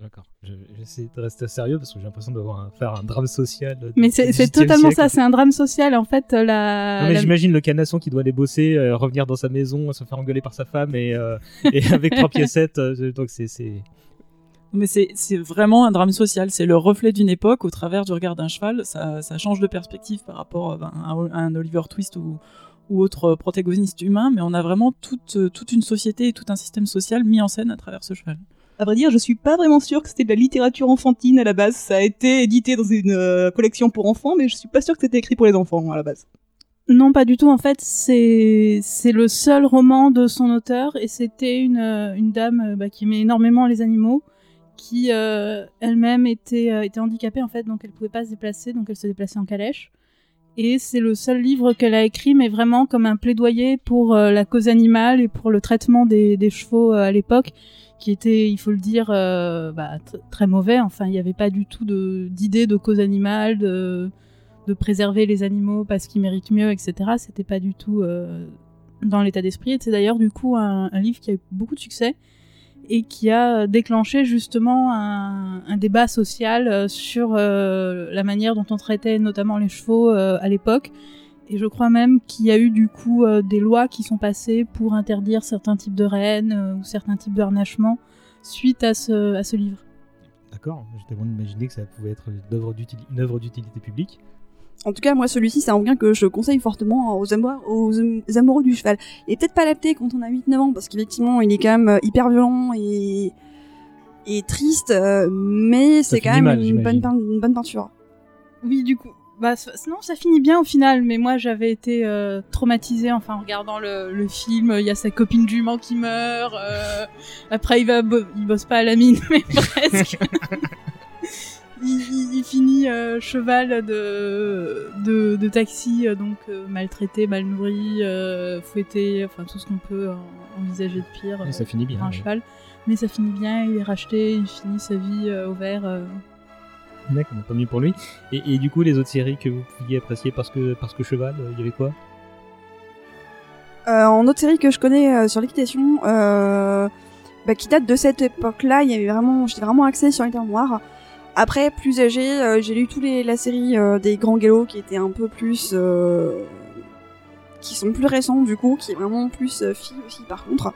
D'accord. Je- J'essaie de rester sérieux parce que j'ai l'impression d'avoir un- faire un drame social. de- Mais c'est c'est 18e totalement siècle. ça, c'est un drame social. En fait, euh, la. Non, mais la- j'imagine le canasson qui doit aller bosser, euh, revenir dans sa maison, se faire engueuler par sa femme et, euh, et avec trois piécettes. euh, donc c'est. Mais c'est c'est vraiment un drame social. C'est le reflet d'une époque au travers du regard d'un cheval. Ça, ça change de perspective par rapport euh, ben, à, à un Oliver Twist ou, ou autre protagoniste humain. Mais on a vraiment toute, toute une société et tout un système social mis en scène à travers ce cheval. À vrai dire, je suis pas vraiment sûre que c'était de la littérature enfantine à la base. Ça a été édité dans une euh, collection pour enfants, mais je suis pas sûre que c'était écrit pour les enfants à la base. Non, pas du tout. En fait, c'est le seul roman de son auteur et c'était une, euh, une dame euh, bah, qui aimait énormément les animaux, qui elle-même était, était handicapée en fait, donc elle pouvait pas se déplacer, donc elle se déplaçait en calèche. Et c'est le seul livre qu'elle a écrit, mais vraiment comme un plaidoyer pour la cause animale et pour le traitement des, chevaux à l'époque, qui était, il faut le dire, euh, bah, tr- très mauvais. Enfin, il n'y avait pas du tout d'idée de, cause animale, de, préserver les animaux parce qu'ils méritent mieux, etc. C'était pas du tout euh, dans l'état d'esprit. C'est d'ailleurs du coup un, livre qui a eu beaucoup de succès et qui a déclenché justement un, débat social euh, sur la manière dont on traitait notamment les chevaux à l'époque. Et je crois même qu'il y a eu du coup euh, des lois qui sont passées pour interdire certains types de rennes euh, ou certains types de harnachements suite à ce, à ce livre. D'accord. J'étais loin d'imaginer que ça pouvait être une œuvre d'utilité publique. En tout cas, moi, celui-ci, c'est un bouquin que je conseille fortement aux, amo- aux amoureux du cheval. Il est peut-être pas adapté quand on a 8-9 ans, parce qu'effectivement, il est quand même euh, hyper violent et, et triste, mais c'est quand même mal, une, bonne j'imagine. pein- une bonne peinture. Oui, du coup. Bah, non, ça finit bien au final, mais moi j'avais été euh, traumatisée enfin, en regardant le, le film. Il y a sa copine jument qui meurt. euh, après, il va, bo- il bosse pas à la mine, mais presque. il, il- il finit euh, cheval de, de, de taxi, donc maltraité, mal nourri, fouetté, enfin tout ce qu'on peut en- envisager de pire. Et ça finit bien, Un cheval. Mais ça finit bien, il est racheté, il finit sa vie au vert. D'accord, tant mieux pour lui. Et, du coup, les autres séries que vous pouviez apprécier parce que, parce que cheval, euh, il y avait quoi? Euh, en autre série que je connais euh, sur l'équitation, bah, qui date de cette époque-là, il y avait vraiment, j'étais vraiment axée sur l'état noir. Après, plus euh, j'ai lu tous les la série des grands galops qui étaient un peu plus, qui sont plus récents du coup, qui est vraiment plus filles aussi par contre.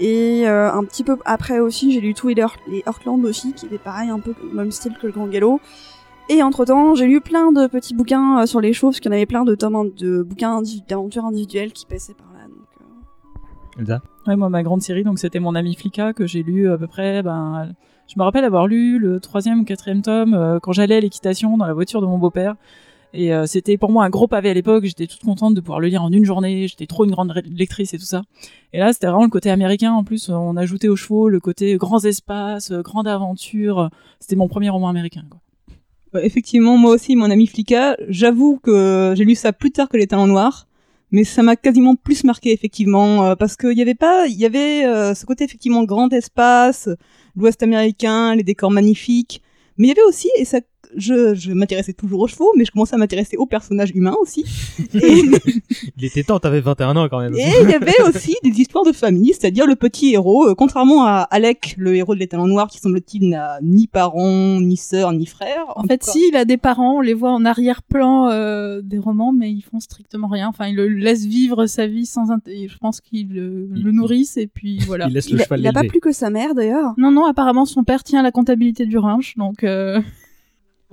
Et euh, un petit peu après aussi, j'ai lu tous les, les Heartland aussi, qui étaient pareil, un peu le même style que le Grand Galop. Et entre temps, j'ai lu plein de petits bouquins euh, sur les choses, parce qu'il y en avait plein de tomes de bouquins individu- d'aventures individuelles qui passaient par là. Donc, euh. Elsa Ouais, moi, ma grande série, donc c'était mon ami Flika que j'ai lu à peu près. Ben, je me rappelle avoir lu le troisième ou quatrième tome euh, quand j'allais à l'équitation dans la voiture de mon beau-père. Et euh, c'était pour moi un gros pavé à l'époque. J'étais toute contente de pouvoir le lire en une journée. J'étais trop une grande lectrice et tout ça. Et là, c'était vraiment le côté américain. En plus, on ajoutait aux chevaux le côté grands espaces, euh, grande aventure. C'était mon premier roman américain. Ouais, effectivement, moi aussi, mon ami Flika, j'avoue que j'ai lu ça plus tard que Les Talents Noirs, mais ça m'a quasiment plus marqué, effectivement, euh, parce qu'il y avait pas, il y avait euh, ce côté, effectivement, grand espace, l'Ouest américain, les décors magnifiques, mais il y avait aussi, et ça, je, je m'intéressais toujours aux chevaux, mais je commençais à m'intéresser aux personnages humains aussi. Et, Il était temps, t'avais 21 ans quand même. et il y avait aussi des histoires de famille, c'est-à-dire le petit héros, euh, contrairement à Alec, le héros de Les Talents Noirs, qui semble-t-il n'a ni parents, ni sœurs, ni frères. En fait, si, il a des parents, on les voit en arrière-plan euh, des romans, mais ils font strictement rien. Enfin, ils le laissent vivre sa vie sans Je pense qu'ils le, le nourrissent et puis voilà. Il laisse le cheval il a pas plus que sa mère d'ailleurs. Non, non, apparemment son père tient la comptabilité du ranch, donc.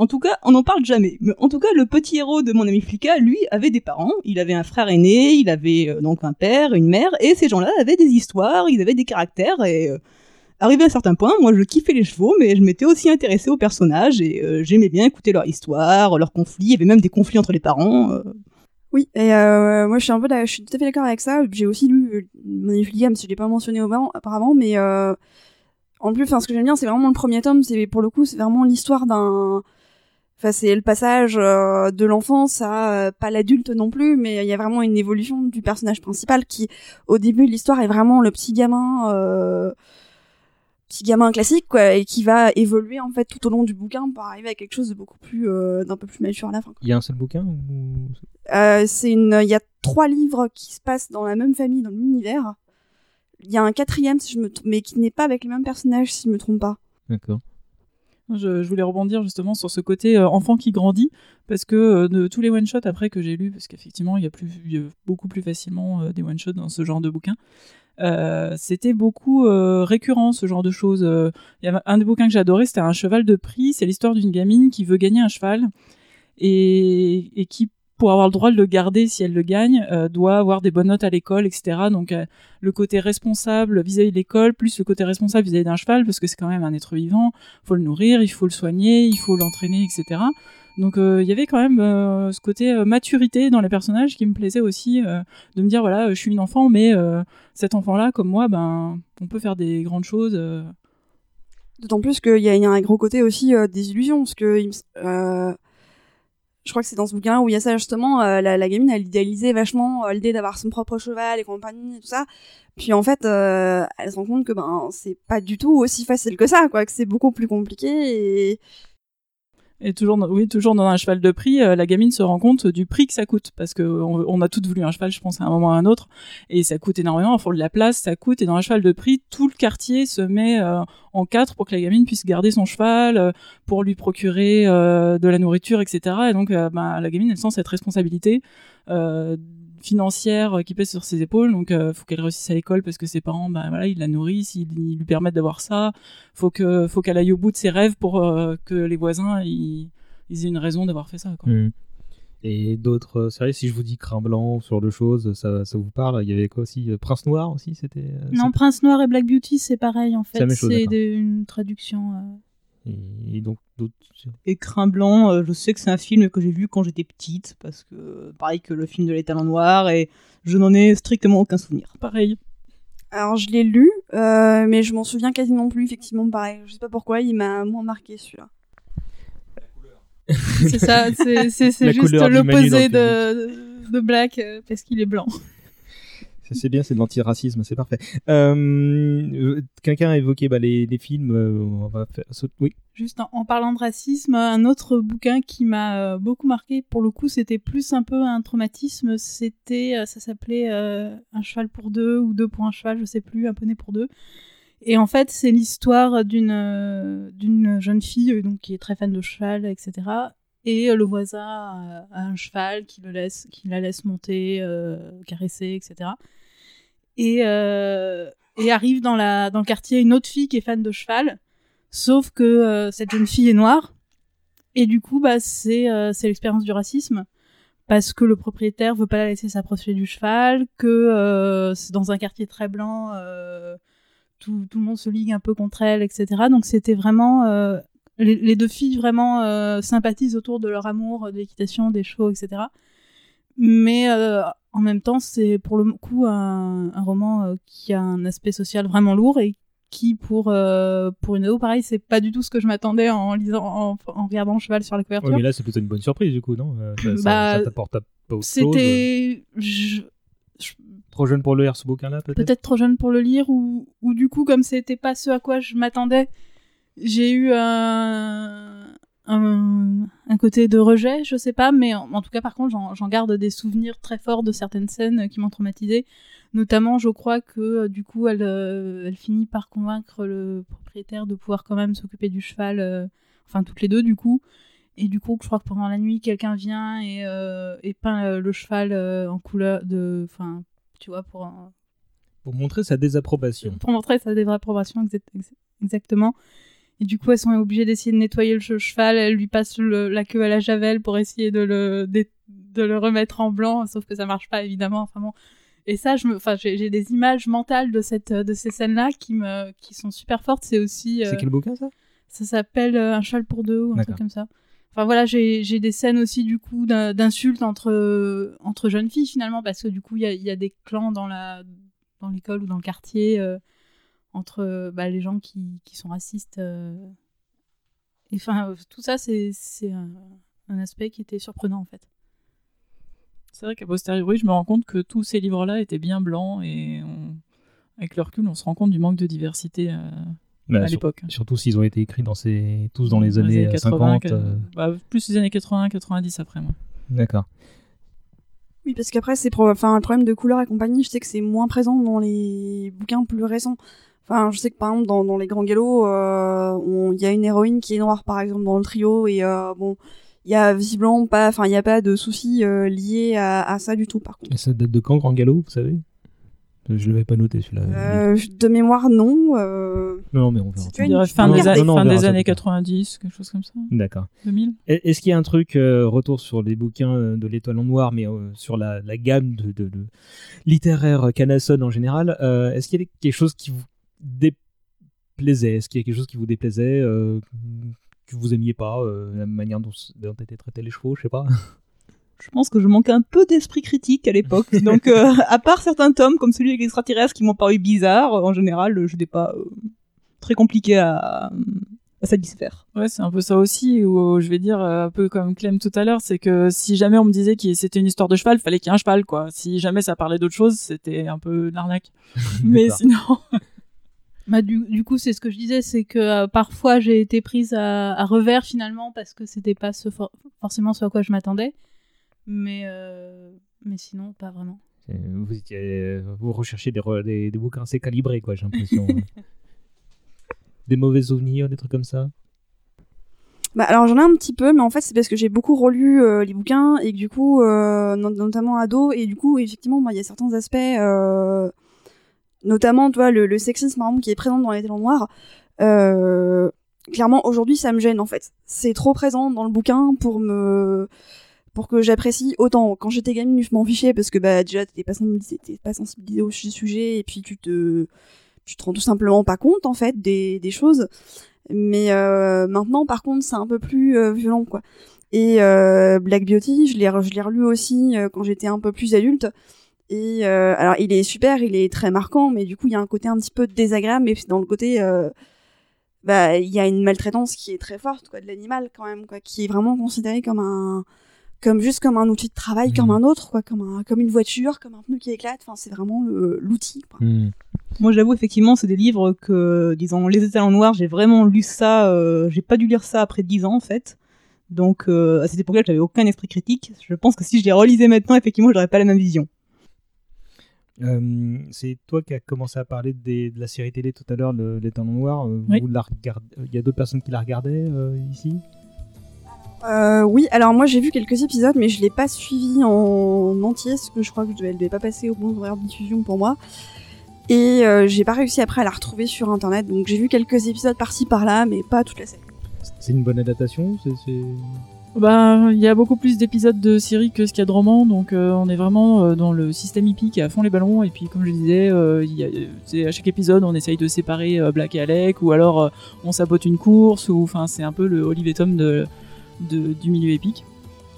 En tout cas, on n'en parle jamais. Mais en tout cas, le petit héros de mon ami Flika, lui, avait des parents. Il avait un frère aîné, il avait euh, donc un père, une mère, et ces gens-là avaient des histoires, ils avaient des caractères, et euh, arrivé à un certain point, moi, je kiffais les chevaux, mais je m'étais aussi intéressée aux personnages, et euh, j'aimais bien écouter leur histoire, leurs conflits. Il y avait même des conflits entre les parents. Oui, et moi je suis un peu, je suis tout à fait d'accord avec ça. J'ai aussi lu euh, Magnifique Gamme, si je l'ai pas mentionné auparavant, mais en plus, enfin, ce que j'aime bien, c'est vraiment le premier tome. C'est pour le coup, c'est vraiment l'histoire d'un, enfin, c'est le passage euh, de l'enfance à euh, pas l'adulte non plus, mais il y a vraiment une évolution du personnage principal qui, au début de l'histoire, est vraiment le petit gamin. Euh, petit gamin classique quoi et qui va évoluer en fait tout au long du bouquin pour arriver à quelque chose de beaucoup plus d'un peu plus mature à la fin Il y a un seul bouquin ou... c'est une, il y a trois livres qui se passent dans la même famille, dans l'univers. Il y a un quatrième, si je me, mais qui n'est pas avec les mêmes personnages, si je me trompe pas. D'accord. Je, voulais rebondir justement sur ce côté euh, enfant qui grandit, parce que euh, de tous les one-shots après que j'ai lus, parce qu'effectivement il y a beaucoup plus facilement euh, des one-shots dans ce genre de bouquins, euh, c'était beaucoup récurrent ce genre de choses. Il y a un des bouquins que adoré, c'était Un cheval de prix, c'est l'histoire d'une gamine qui veut gagner un cheval et qui pour avoir le droit de le garder si elle le gagne, euh, doit avoir des bonnes notes à l'école, etc. Donc euh, le côté responsable vis-à-vis de l'école, plus le côté responsable vis-à-vis d'un cheval, parce que c'est quand même un être vivant, faut le nourrir, il faut le soigner, il faut l'entraîner, etc. Donc euh, il y avait quand même ce côté maturité dans les personnages qui me plaisait aussi, de me dire voilà, je suis une enfant, mais cet enfant-là, comme moi, ben on peut faire des grandes choses. D'autant plus qu'il y, a il y a un gros côté aussi des illusions, parce que il je crois que c'est dans ce bouquin où il y a ça justement, euh, la, gamine elle idéalisait vachement euh, l'idée d'avoir son propre cheval et compagnie et tout ça. Puis en fait, euh, elle se rend compte que ben c'est pas du tout aussi facile que ça, quoi, que c'est beaucoup plus compliqué et Et toujours, oui, toujours dans un cheval de prix, euh, la gamine se rend compte du prix que ça coûte, parce que on, a toutes voulu un cheval, je pense, à un moment ou à un autre, et ça coûte énormément. Il faut de la place, ça coûte. Et dans un cheval de prix, tout le quartier se met euh, en quatre pour que la gamine puisse garder son cheval, euh, pour lui procurer de la nourriture, etc. Et donc, bah, la gamine, elle sent cette responsabilité. Euh, financière euh, qui pèse sur ses épaules donc euh, faut qu'elle réussisse à l'école parce que ses parents bah voilà ils la nourrissent ils, ils lui permettent d'avoir ça faut que faut qu'elle aille au bout de ses rêves pour euh, que les voisins ils, ils aient une raison d'avoir fait ça quoi. Mhm. Et d'autres euh, séries, si je vous dis Crin Blanc, ce genre de choses, ça, ça vous parle? Il y avait quoi aussi? Euh, Prince Noir aussi c'était euh, Non, Prince Noir et Black Beauty, c'est pareil en fait. C'est une traduction. euh. Et donc d'autres. Écrin blanc, euh, je sais que c'est un film que j'ai vu quand j'étais petite, parce que pareil que le film de l'étal en noir, et je n'en ai strictement aucun souvenir. Pareil. Alors je l'ai lu, euh, mais je m'en souviens quasiment plus, effectivement pareil. Je sais pas pourquoi, il m'a moins marqué celui-là. C'est ça, c'est- c'est c'est La juste l'opposé de, de Black euh, parce qu'il est blanc. C'est bien, c'est de l'antiracisme, c'est parfait. Euh, Quelqu'un a évoqué bah, les, films. euh, on va faire. Oui. Juste en, parlant de racisme, un autre bouquin qui m'a euh, beaucoup marqué, pour le coup, c'était plus un peu un traumatisme. C'était, ça s'appelait Un cheval pour deux ou Deux pour un cheval, je sais plus, Un poney pour deux. Et en fait, c'est l'histoire d'une d'une jeune fille donc qui est très fan de cheval, etc. Et le voisin a, un cheval qui le laisse, qui la laisse monter, caresser, etc. Et, euh, et arrive dans le quartier une autre fille qui est fan de cheval. Sauf que euh, cette jeune fille est noire. Et du coup, bah, c'est euh, c'est l'expérience du racisme. Parce que le propriétaire veut pas la laisser s'approcher du cheval, que c'est dans un quartier très blanc, tout, le monde se ligue un peu contre elle, etc. Donc c'était vraiment... les, deux filles vraiment sympathisent autour de leur amour de l'équitation, des chevaux, etc. Mais en même temps, c'est pour le coup un, un roman euh, qui a un aspect social vraiment lourd et qui pour euh, pour une ado pareil c'est pas du tout ce que je m'attendais en lisant en, en regardant le cheval sur la couverture Ouais, mais là, c'est plutôt une bonne surprise, du coup, non Euh, ça, Bah, ça t'apporte pas autre chose. c'était je- Trop jeune pour lire ce bouquin-là, peut-être? Peut-être trop jeune pour le lire ou ou du coup comme c'était pas ce à quoi je m'attendais j'ai eu un, un un côté de rejet je sais pas mais en, en tout cas par contre j'en garde des souvenirs très forts de certaines scènes qui m'ont traumatisée notamment je crois que euh, du coup elle euh, elle finit par convaincre le propriétaire de pouvoir quand même s'occuper du cheval euh, enfin toutes les deux du coup et du coup je crois que pendant la nuit quelqu'un vient et, euh, et peint euh, le cheval euh, en couleur de enfin tu vois pour un- Pour montrer sa désapprobation. pour montrer sa désapprobation exact- ex- exactement. Et du coup, elles sont obligées d'essayer de nettoyer le che- cheval. Elle lui passe le- la queue à la javel pour essayer de le, de, de le remettre en blanc, sauf que ça marche pas, évidemment. Enfin bon. Et ça, je me, enfin, j'ai des images mentales de cette, de ces scènes-là qui me, qui sont super fortes. C'est aussi. C'est euh, quel bouquin, ça? Ça s'appelle euh, Un cheval pour deux ou un truc comme ça. Enfin voilà, j'ai des scènes aussi du coup d'in- d'insultes entre entre jeunes filles finalement parce que du coup il y a, il y a des clans dans la dans l'école ou dans le quartier euh, entre euh, bah, les gens qui, qui sont racistes. euh. Et enfin euh, tout ça c'est c'est un, un aspect qui était surprenant en fait. C'est vrai qu'à posteriori, je me rends compte que tous ces livres-là étaient bien blancs et on- avec le recul, on se rend compte du manque de diversité euh, Bah, à sur- l'époque. Surtout s'ils ont été écrits dans ces... tous dans les années, euh, 80, 50. euh, bah, plus les années 80, 90 après moi. D'accord. Oui, parce qu'après, c'est pro... enfin, le problème de couleur et compagnie, je sais que c'est moins présent dans les bouquins plus récents. Enfin, je sais que par exemple, dans, dans Les Grands Galops, euh, il y a une héroïne qui est noire, par exemple, dans le trio, et euh, bon, il y a visiblement pas, enfin, il n'y a pas de soucis euh, liés à, à ça du tout, par contre. Et ça date de quand, Grand Galop, vous savez? Je l'avais pas noté, celui-là. Euh, de mémoire, non. euh, Non, mais on verra. tu dirais fin Non, des, non, non, fin années plus tard. 90, quelque chose comme ça. D'accord. 2000 Et- Est-ce qu'il y a un truc, euh, retour sur les bouquins de l'étoile en noir, mais euh, sur la, la gamme de, de, de littéraire Canasson en général, euh, est-ce qu'il y a quelque chose qui vous déplaisait? Est-ce qu'il y a quelque chose qui vous déplaisait, euh, que vous aimiez pas, euh, la manière dont, dont étaient traités les chevaux, je sais pas Je pense que je manquais un peu d'esprit critique à l'époque. Donc, euh, à part certains tomes, comme celui avec l'extraterrestre, qui m'ont paru bizarres, en général, je n'étais pas euh, très compliqué à, à satisfaire. Ouais, c'est un peu ça aussi, où je vais dire, un peu comme Clem tout à l'heure, c'est que si jamais on me disait que c'était une histoire de cheval, fallait qu'il y ait un cheval, quoi. Si jamais ça parlait d'autre chose, c'était un peu de l'arnaque. Mais sinon, Bah, du, du coup, c'est ce que je disais, c'est que euh, parfois j'ai été prise à, à revers finalement parce que c'était pas ce for- forcément ce à quoi je m'attendais. Mais, euh, mais sinon, pas vraiment. Euh, vous, étiez- vous recherchez des, re- des, des bouquins assez calibrés, quoi, j'ai l'impression. des mauvais souvenirs, des trucs comme ça? Bah, alors j'en ai un petit peu, mais en fait c'est parce que j'ai beaucoup relu euh, les bouquins et que du coup, euh, not- notamment ado, et du coup effectivement moi, il y a certains aspects, euh, notamment tu vois le, le sexisme par exemple, qui est présent dans les talons noirs. Euh, clairement aujourd'hui ça me gêne en fait. C'est trop présent dans le bouquin pour me pour que j'apprécie autant. Quand j'étais gamine, je m'en fichais parce que bah déjà t'étais pas sensibilisé, pas sensibilisé au sujet et puis tu te tu te rends tout simplement pas compte en fait des, des choses. Mais euh, maintenant, par contre, c'est un peu plus euh, violent, quoi. Et euh, Black Beauty, je l'ai, je l'ai relu aussi euh, quand j'étais un peu plus adulte. Et euh, alors, il est super, il est très marquant, mais du coup, il y a un côté un petit peu désagréable, mais dans le côté, euh, bah il y a une maltraitance qui est très forte quoi de l'animal quand même quoi qui est vraiment considéré comme un comme juste comme un outil de travail comme un autre quoi comme un comme une voiture comme un pneu qui éclate enfin c'est vraiment l'outil quoi. Moi, j'avoue, effectivement, c'est des livres que, disons, Les Étalons Noirs, j'ai vraiment lu ça, euh, j'ai pas dû lire ça après 10 ans, en fait. Donc, euh, à cette époque-là, j'avais aucun esprit critique. Je pense que si je les relisais maintenant, effectivement, j'aurais pas la même vision. Euh, c'est toi qui as commencé à parler des- de la série télé tout à l'heure, le- Les Talons Noirs. Euh, Oui. Il y a d'autres personnes qui la regardaient euh, ici? Euh, oui, alors moi j'ai vu quelques épisodes, mais je l'ai pas suivi en entier, parce que je crois que je devais, elle devait pas passer au bon horaire de diffusion pour moi. Et euh, j'ai pas réussi après à la retrouver sur internet, donc j'ai vu quelques épisodes par-ci par-là, mais pas toute la série. C'est une bonne adaptation c'est- c'est- Bah, il y a beaucoup plus d'épisodes de série que ce qu'il y a de romans, donc euh, on est vraiment euh, dans le système hippique à fond les ballons. Et puis, comme je disais, euh, il y a, c'est- à chaque épisode, on essaye de séparer euh, Black et Alec, ou alors euh, on sabote une course, ou enfin, c'est un peu le Olivier Tom de, de- du milieu épique.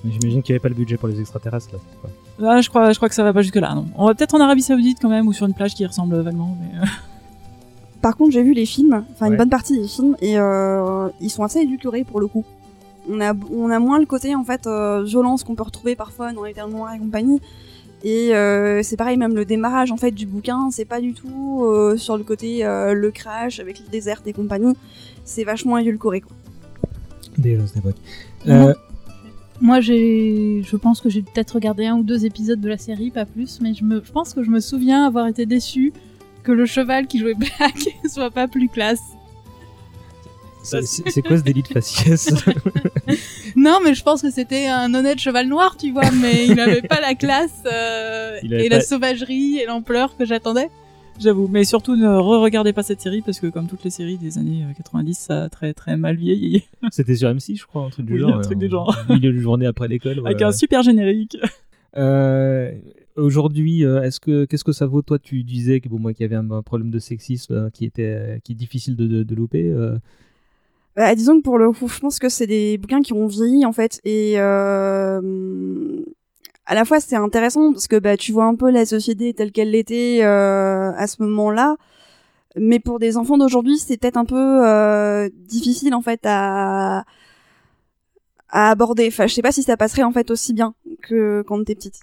Mais J'imagine qu'il n'y avait pas le budget pour les extraterrestres là. quoi. Ah, je crois, je crois que ça va pas jusque là. Non, on va peut-être en Arabie Saoudite quand même, ou sur une plage qui ressemble vaguement. Mais, Par contre, j'ai vu les films, enfin Ouais. une bonne partie des films, et euh, ils sont assez édulcorés pour le coup. On a, on a moins le côté en fait euh, violence qu'on peut retrouver parfois dans les termes noirs et compagnie. Et euh, c'est pareil, même le démarrage en fait du bouquin, c'est pas du tout euh, sur le côté euh, le crash avec le désert et compagnie. C'est vachement édulcoré quoi. Déjà cette époque. Moi- Euh, Moi, j'ai, je pense que j'ai peut-être regardé un ou deux épisodes de la série, pas plus, mais je me, je pense que je me souviens avoir été déçue que le cheval qui jouait Black soit pas plus classe. C'est quoi ce délit de faciès? Non, mais je pense que c'était un honnête cheval noir, tu vois, mais il avait pas la classe euh, et la sauvagerie et l'ampleur que j'attendais. J'avoue, mais surtout ne re-regardez pas cette série parce que comme toutes les séries des années euh, 90, ça a très très mal vieilli. C'était sur M6, je crois, un truc du Oui, genre. un truc euh, du genre. au Milieu de journée après l'école. Avec ouais. un super générique. Euh, Aujourd'hui, euh, est-ce que qu'est-ce que ça vaut? Toi, tu disais que bon, moi, qu'il y avait un, un problème de sexisme euh, qui était euh, qui est difficile de, de, de louper. Bah, disons que pour le coup, je pense que c'est des bouquins qui ont vieilli en fait et euh, à la fois c'est intéressant parce que bah tu vois un peu la société telle qu'elle l'était euh, à ce moment-là, mais pour des enfants d'aujourd'hui c'est peut-être un peu euh, difficile en fait à à aborder. Enfin, je sais pas si ça passerait en fait aussi bien que quand t'es petite.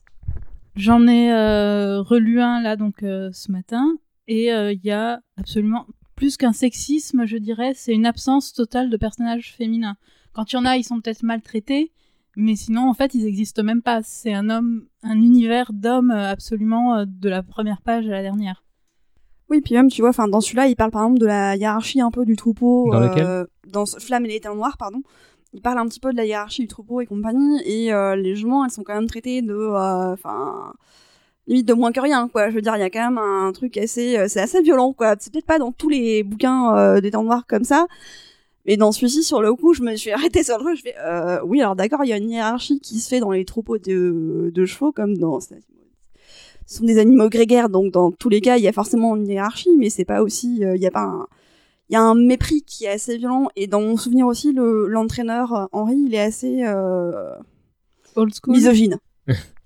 J'en ai euh, relu un là donc euh, ce matin et euh, il y a absolument plus qu'un sexisme, je dirais, c'est une absence totale de personnages féminins. Quand il y en a, ils sont peut-être maltraités, mais sinon en fait ils existent même pas. C'est un homme, un univers d'hommes euh, absolument euh, de la première page à la dernière. Oui, puis même, tu vois, enfin, dans celui-là, il parle par exemple de la hiérarchie un peu du troupeau. Dans euh, lequel? Dans ce- Flamme et l'étang noir, pardon. Il parle un petit peu de la hiérarchie du troupeau et compagnie, et euh, les juments, elles sont quand même traitées de, euh, enfin, limite de moins que rien, quoi. Je veux dire, il y a quand même un truc assez, euh, c'est assez violent, quoi. C'est peut-être pas dans tous les bouquins euh, des temps noirs comme ça, mais dans celui-ci, sur le coup, je me suis arrêtée sur le truc, je fais, euh, oui, alors d'accord, il y a une hiérarchie qui se fait dans les troupeaux de, de chevaux, comme dans, ce sont des animaux grégaires, donc dans tous les cas, il y a forcément une hiérarchie, mais c'est pas aussi, il y a pas un, il y a un mépris qui est assez violent. Et dans mon souvenir aussi, le l'entraîneur euh, Henri, il est assez euh, Old school. misogyne.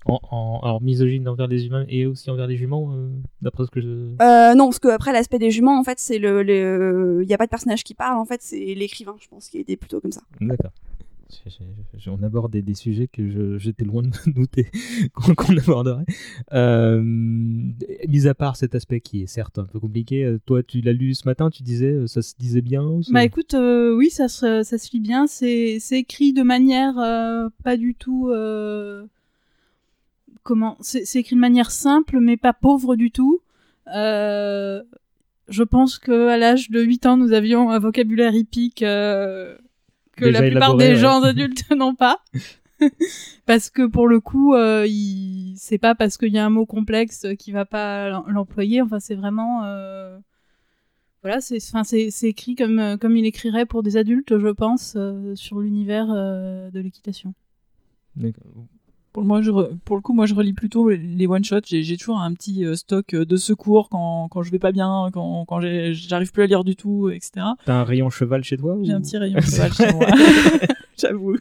En, en- alors misogyne envers les humains et aussi envers les juments, euh, d'après ce que je. Euh, non, parce que après l'aspect des juments, en fait, c'est le, le, il y a pas de personnage qui parle, en fait, c'est l'écrivain, je pense, qui était plutôt comme ça. D'accord. On aborde des, des sujets que j'étais loin de me douter qu'on qu'on aborderait. Euh, mis à part cet aspect qui est certes un peu compliqué, toi tu l'as lu ce matin, tu disais ça se disait bien Bah écoute, euh, oui, ça se, ça se lit bien. C'est c'est écrit de manière euh, pas du tout. Comment C'est c'est écrit de manière simple, mais pas pauvre du tout. Euh, je pense que à l'âge de 8 ans, nous avions un vocabulaire hippique euh, que Déjà la plupart élaboré, des ouais. gens adultes n'ont pas. parce que pour le coup, euh, il... c'est pas parce qu'il y a un mot complexe qui va pas l'em- l'employer. Enfin, c'est vraiment. voilà, c'est enfin c'est c'est écrit comme comme il écrirait pour des adultes, je pense, euh, sur l'univers euh, de l'équitation. D'accord. Pour, moi, je re- pour le coup, moi, je relis plutôt les one-shots. J'ai toujours un petit euh, stock euh, de secours quand, quand je vais pas bien, quand, quand j'arrive plus à lire du tout, etc. T'as un rayon cheval chez toi ou... J'ai un petit rayon cheval chez moi. J'avoue.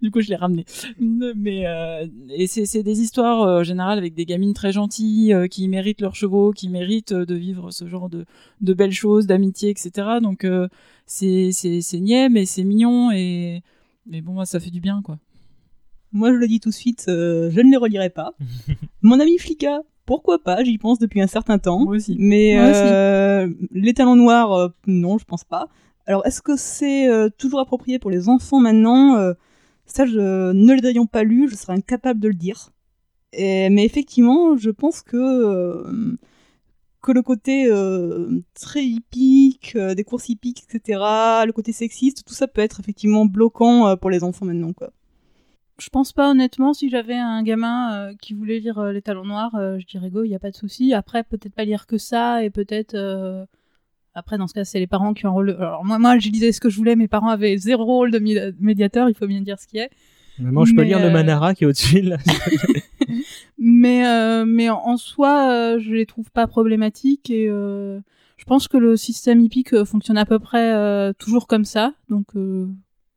du coup, je l'ai ramené. Mais euh, et c'est des histoires euh, générales avec des gamines très gentilles euh, qui méritent leurs chevaux, qui méritent de vivre ce genre de, de belles choses, d'amitié, etc. Donc c'est c'est c'est niais, mais c'est mignon et mais bon, ça fait du bien quoi. Moi, je le dis tout de suite, euh, je ne les relirai pas. Mon ami Flika, pourquoi pas J'y pense depuis un certain temps. Moi aussi. Mais Moi aussi. euh, les talons noirs, euh, non, je pense pas. Alors, est-ce que c'est euh, toujours approprié pour les enfants maintenant? Ça, je ne les ayant pas lu, je serais incapable de le dire. Et- mais effectivement, je pense que que le côté euh, très hippique, euh, des courses hippiques, etc., le côté sexiste, tout ça peut être effectivement bloquant euh, pour les enfants maintenant, quoi. Je pense pas honnêtement, si j'avais un gamin euh, qui voulait lire euh, Les Talons Noirs, euh, je dirais go, il y a pas de souci. Après, peut-être pas lire que ça, et peut-être... Après, dans ce cas, c'est les parents qui ont un rôle... Alors moi, moi, je lisais ce que je voulais, mes parents avaient zéro rôle de médiateur, il faut bien dire ce qui est. Maman, je peux lire le Manara qui est au-dessus là. Mais, mais en, en soi, je les trouve pas problématiques et je pense que le système hippique fonctionne à peu près toujours comme ça, donc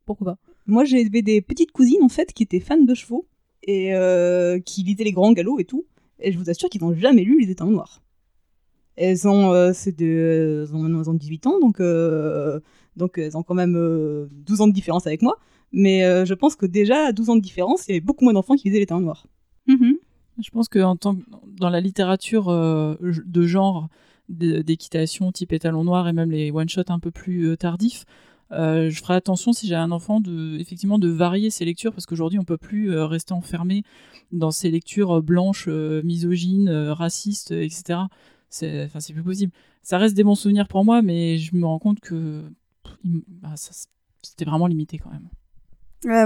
pourquoi pas. Moi, j'avais des petites cousines en fait qui étaient fans de chevaux et euh, qui lisaient les grands galops et tout. Et je vous assure qu'ils n'ont jamais lu Les Étangs Noirs. Elles ont, euh, elles ont, elles ont 18 ans, donc, euh, donc elles ont quand même euh, 12 ans de différence avec moi. Mais euh, je pense que déjà, à 12 ans de différence, il y avait beaucoup moins d'enfants qui lisaient Les Étangs Noirs. Je pense que en tant que dans la littérature euh, de genre d'équitation type étalon noir et même les one shots un peu plus euh, tardifs, euh, je ferai attention si j'ai un enfant de effectivement de varier ses lectures parce qu'aujourd'hui on peut plus euh, rester enfermé dans ces lectures euh, blanches, misogynes, racistes, etc. C'est enfin c'est plus possible. Ça reste des bons souvenirs pour moi, mais je me rends compte que bah, c'était vraiment limité quand même.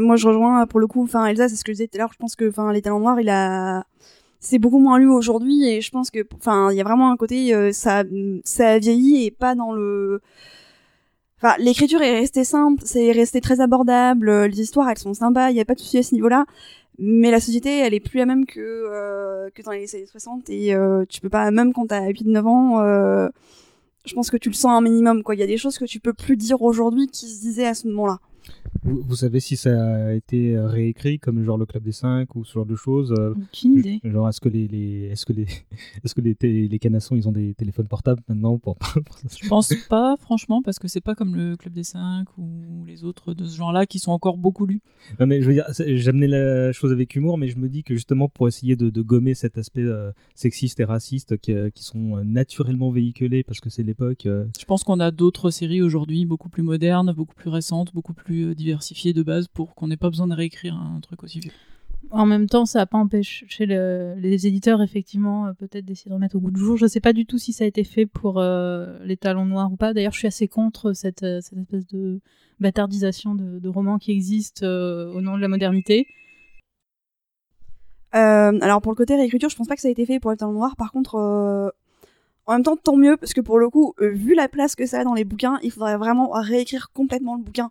Moi, je rejoins pour le coup. Enfin, Elsa, c'est ce que je disais tout à l'heure. Je pense que, enfin, les talents noirs, il a, c'est beaucoup moins lu aujourd'hui, et je pense que, enfin, il y a vraiment un côté, ça, ça a vieilli et pas dans le. Enfin, l'écriture est restée simple, c'est resté très abordable. euh, Les histoires, elles sont sympas. Il y a pas de souci à ce niveau-là. Mais la société, elle est plus la même que euh, que dans les années 60 et euh, tu peux pas, même quand t'as 8-9 ans. Euh, je pense que tu le sens un minimum, quoi. Il y a des choses que tu peux plus dire aujourd'hui qui se disaient à ce moment-là. Vous, vous savez si ça a été euh, réécrit comme genre le Club des Cinq ou ce genre de choses euh, Aucune idée. Genre est-ce que les, les est-ce que les est-ce que les, les canassons ils ont des téléphones portables maintenant pour, pour Je pense pas, franchement, parce que c'est pas comme le Club des Cinq ou les autres de ce genre-là qui sont encore beaucoup lus. Non mais je veux dire, j'amenais la chose avec humour, mais je me dis que justement pour essayer de, de gommer cet aspect euh, sexiste et raciste qui, euh, qui sont euh, naturellement véhiculés parce que c'est l'époque. euh, Je pense qu'on a d'autres séries aujourd'hui beaucoup plus modernes, beaucoup plus récentes, beaucoup plus diversifiées de base pour qu'on n'ait pas besoin de réécrire un truc aussi vieux. En même temps, ça n'a pas empêché le- les éditeurs, effectivement, euh, peut-être d'essayer de remettre au goût du jour. Je ne sais pas du tout si ça a été fait pour euh, les talons noirs ou pas. D'ailleurs, je suis assez contre cette, euh, cette espèce de bâtardisation de, de romans qui existent euh, au nom de la modernité. Euh, alors pour le côté réécriture, je pense pas que ça a été fait pour le talon noir. Par contre, euh, en même temps, tant mieux parce que pour le coup, euh, vu la place que ça a dans les bouquins, il faudrait vraiment réécrire complètement le bouquin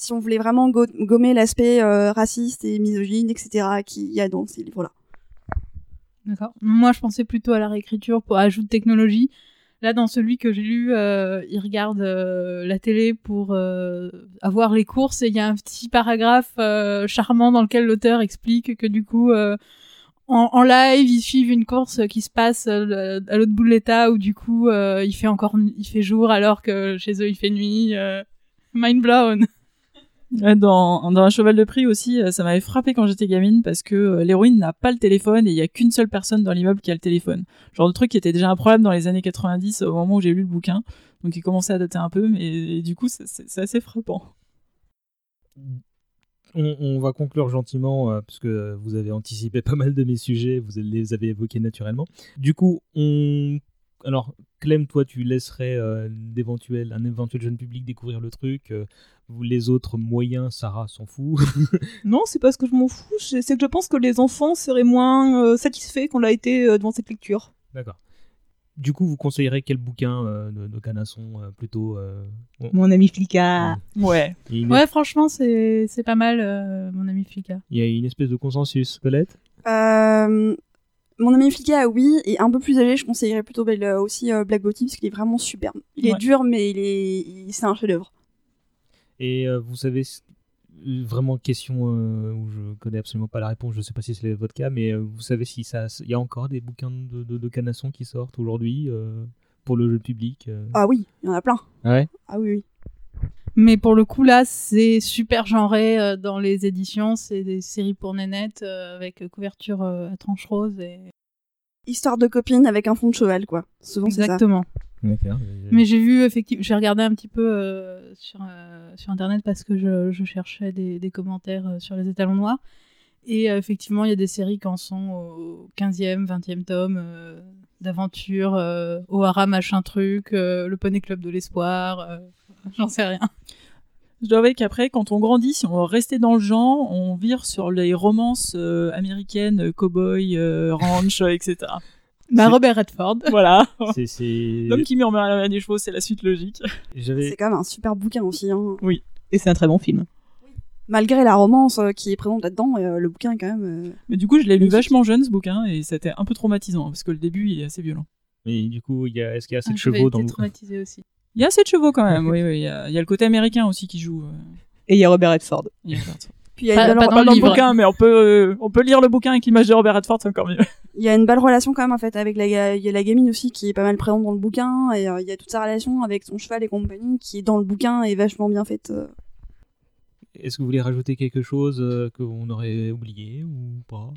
si on voulait vraiment go- gommer l'aspect euh, raciste et misogyne, etc. qu'il y a dans ces livres-là. D'accord. Moi, je pensais plutôt à la réécriture pour ajout de technologie. Là, dans celui que j'ai lu, euh, il regarde euh, la télé pour euh, avoir les courses et il y a un petit paragraphe charmant dans lequel l'auteur explique que du coup, en, live, ils suivent une course qui se passe à l'autre bout de l'État où du coup, il fait encore, il fait jour alors que chez eux, il fait nuit. mind blown. Dans, un cheval de prix aussi, euh, ça m'avait frappé quand j'étais gamine parce que euh, l'héroïne n'a pas le téléphone et il y a qu'une seule personne dans l'immeuble qui a le téléphone. Genre de truc qui était déjà un problème dans les années 90 au moment où j'ai lu le bouquin. Donc il commençait à dater un peu, mais du coup c'est- assez frappant. On, on va conclure gentiment, euh, parce que vous avez anticipé pas mal de mes sujets, vous les avez évoqués naturellement. Du coup, on... Alors, Clem, toi, tu laisserais euh, d'éventuels- un éventuel jeune public découvrir le truc. euh, vous, les autres moyens, Sarah s'en fout. Non, c'est pas ce que je m'en fous, c'est que je pense que les enfants seraient moins euh, satisfaits qu'on l'a été euh, devant cette lecture. D'accord. Du coup, vous conseillerez quel bouquin euh, de, de canasson euh, plutôt euh, bon. Mon ami Flicka. Ouais. Une- Ouais, franchement, c'est c'est pas mal, euh, mon ami Flika. Il y a une espèce de consensus, Colette Euh, mon ami Flika, oui, et un peu plus âgé, je conseillerais plutôt euh, aussi euh, Black Bottom parce qu'il est vraiment superbe. Il est Ouais. dur, mais il est, c'est un chef-d'œuvre. Et euh, vous savez, vraiment question euh, où je connais absolument pas la réponse. Je sais pas si c'est votre cas, mais vous savez si ça, il y a encore des bouquins de, de, de canasson qui sortent aujourd'hui pour le jeu public. Ah oui, il y en a plein. Ah ouais? Ah oui, oui. Mais pour le coup, là, c'est super genré euh, dans les éditions. C'est des séries pour nénettes euh, avec couverture euh, à tranche rose. Et... Histoire de copine avec un fond de cheval, quoi. Souvent, c'est ça. Exactement. Mais j'ai vu, effectivement, j'ai regardé un petit peu euh, sur, euh, sur Internet parce que je, je cherchais des, des commentaires euh, sur les étalons noirs. Et euh, effectivement, il y a des séries qui en sont au 15e, 20e tome euh, d'aventure, euh, O'Hara machin truc, euh, le Poney Club de l'Espoir, euh, j'en sais rien. Je dois avouer qu'après, quand on grandit, si on veut rester dans le genre, on vire sur les romances euh, américaines, cowboy, euh, ranch, etc. Bah, Robert Redford. Voilà. C'est- c'est- L'homme qui murmure à la des chevaux, c'est la suite logique. J'avais C'est quand même un super bouquin aussi. Hein. Oui. Et c'est un très bon film. Malgré la romance euh, qui est présente là-dedans, euh, le bouquin est quand même. euh, Mais du coup, je l'ai lu vachement jeune, ce bouquin, et c'était un peu traumatisant, parce que le début, il est assez violent. Et du coup, il y a, est-ce qu'il y a assez Ah, de chevaux dans le traumatisée aussi. Il y a assez de chevaux quand même, oui, oui. Il y, a, il y a le côté américain aussi qui joue. euh, Et il y a Robert Redford. il y a Robert Redford. Puis il y a Pas- une pas dans le bouquin, mais on peut, euh, on peut lire le bouquin avec l'image de Robert Redford, c'est encore mieux. Il y a une belle relation quand même en fait avec la, ga- il y a la gamine aussi qui est pas mal présente dans le bouquin et euh, il y a toute sa relation avec son cheval et compagnie qui est dans le bouquin et vachement bien faite. euh. Est-ce que vous voulez rajouter quelque chose euh, qu'on aurait oublié ou pas?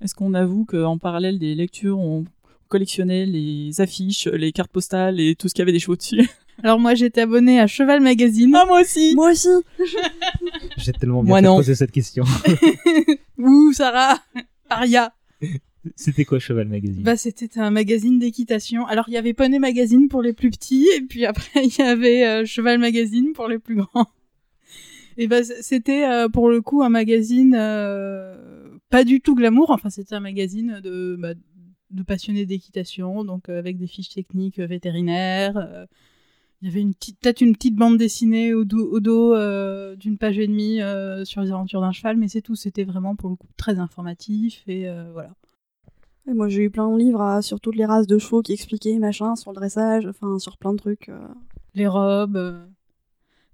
Est-ce qu'on avoue qu'en parallèle des lectures, on collectionnait les affiches, les cartes postales et tout ce qui avait des chevaux dessus? Alors moi, j'étais abonnée à Cheval Magazine. Ah, moi aussi Moi aussi. J'ai tellement bien poser cette question. Ouh, Sarah Paria C'était quoi Cheval Magazine? Bah, c'était un magazine d'équitation. Alors, il y avait Poney Magazine pour les plus petits, et puis après, il y avait euh, Cheval Magazine pour les plus grands. Et bah, c'était euh, pour le coup un magazine euh, pas du tout glamour. Enfin, c'était un magazine de, bah, de passionnés d'équitation, donc euh, avec des fiches techniques vétérinaires. il y avait une petite, peut-être une petite bande dessinée au dos, au dos d'une page et demie sur les aventures d'un cheval, mais c'est tout. C'était vraiment pour le coup très informatif et voilà. Et moi j'ai eu plein de livres à- sur toutes les races de chevaux qui expliquaient machin sur le dressage, enfin sur plein de trucs. les robes,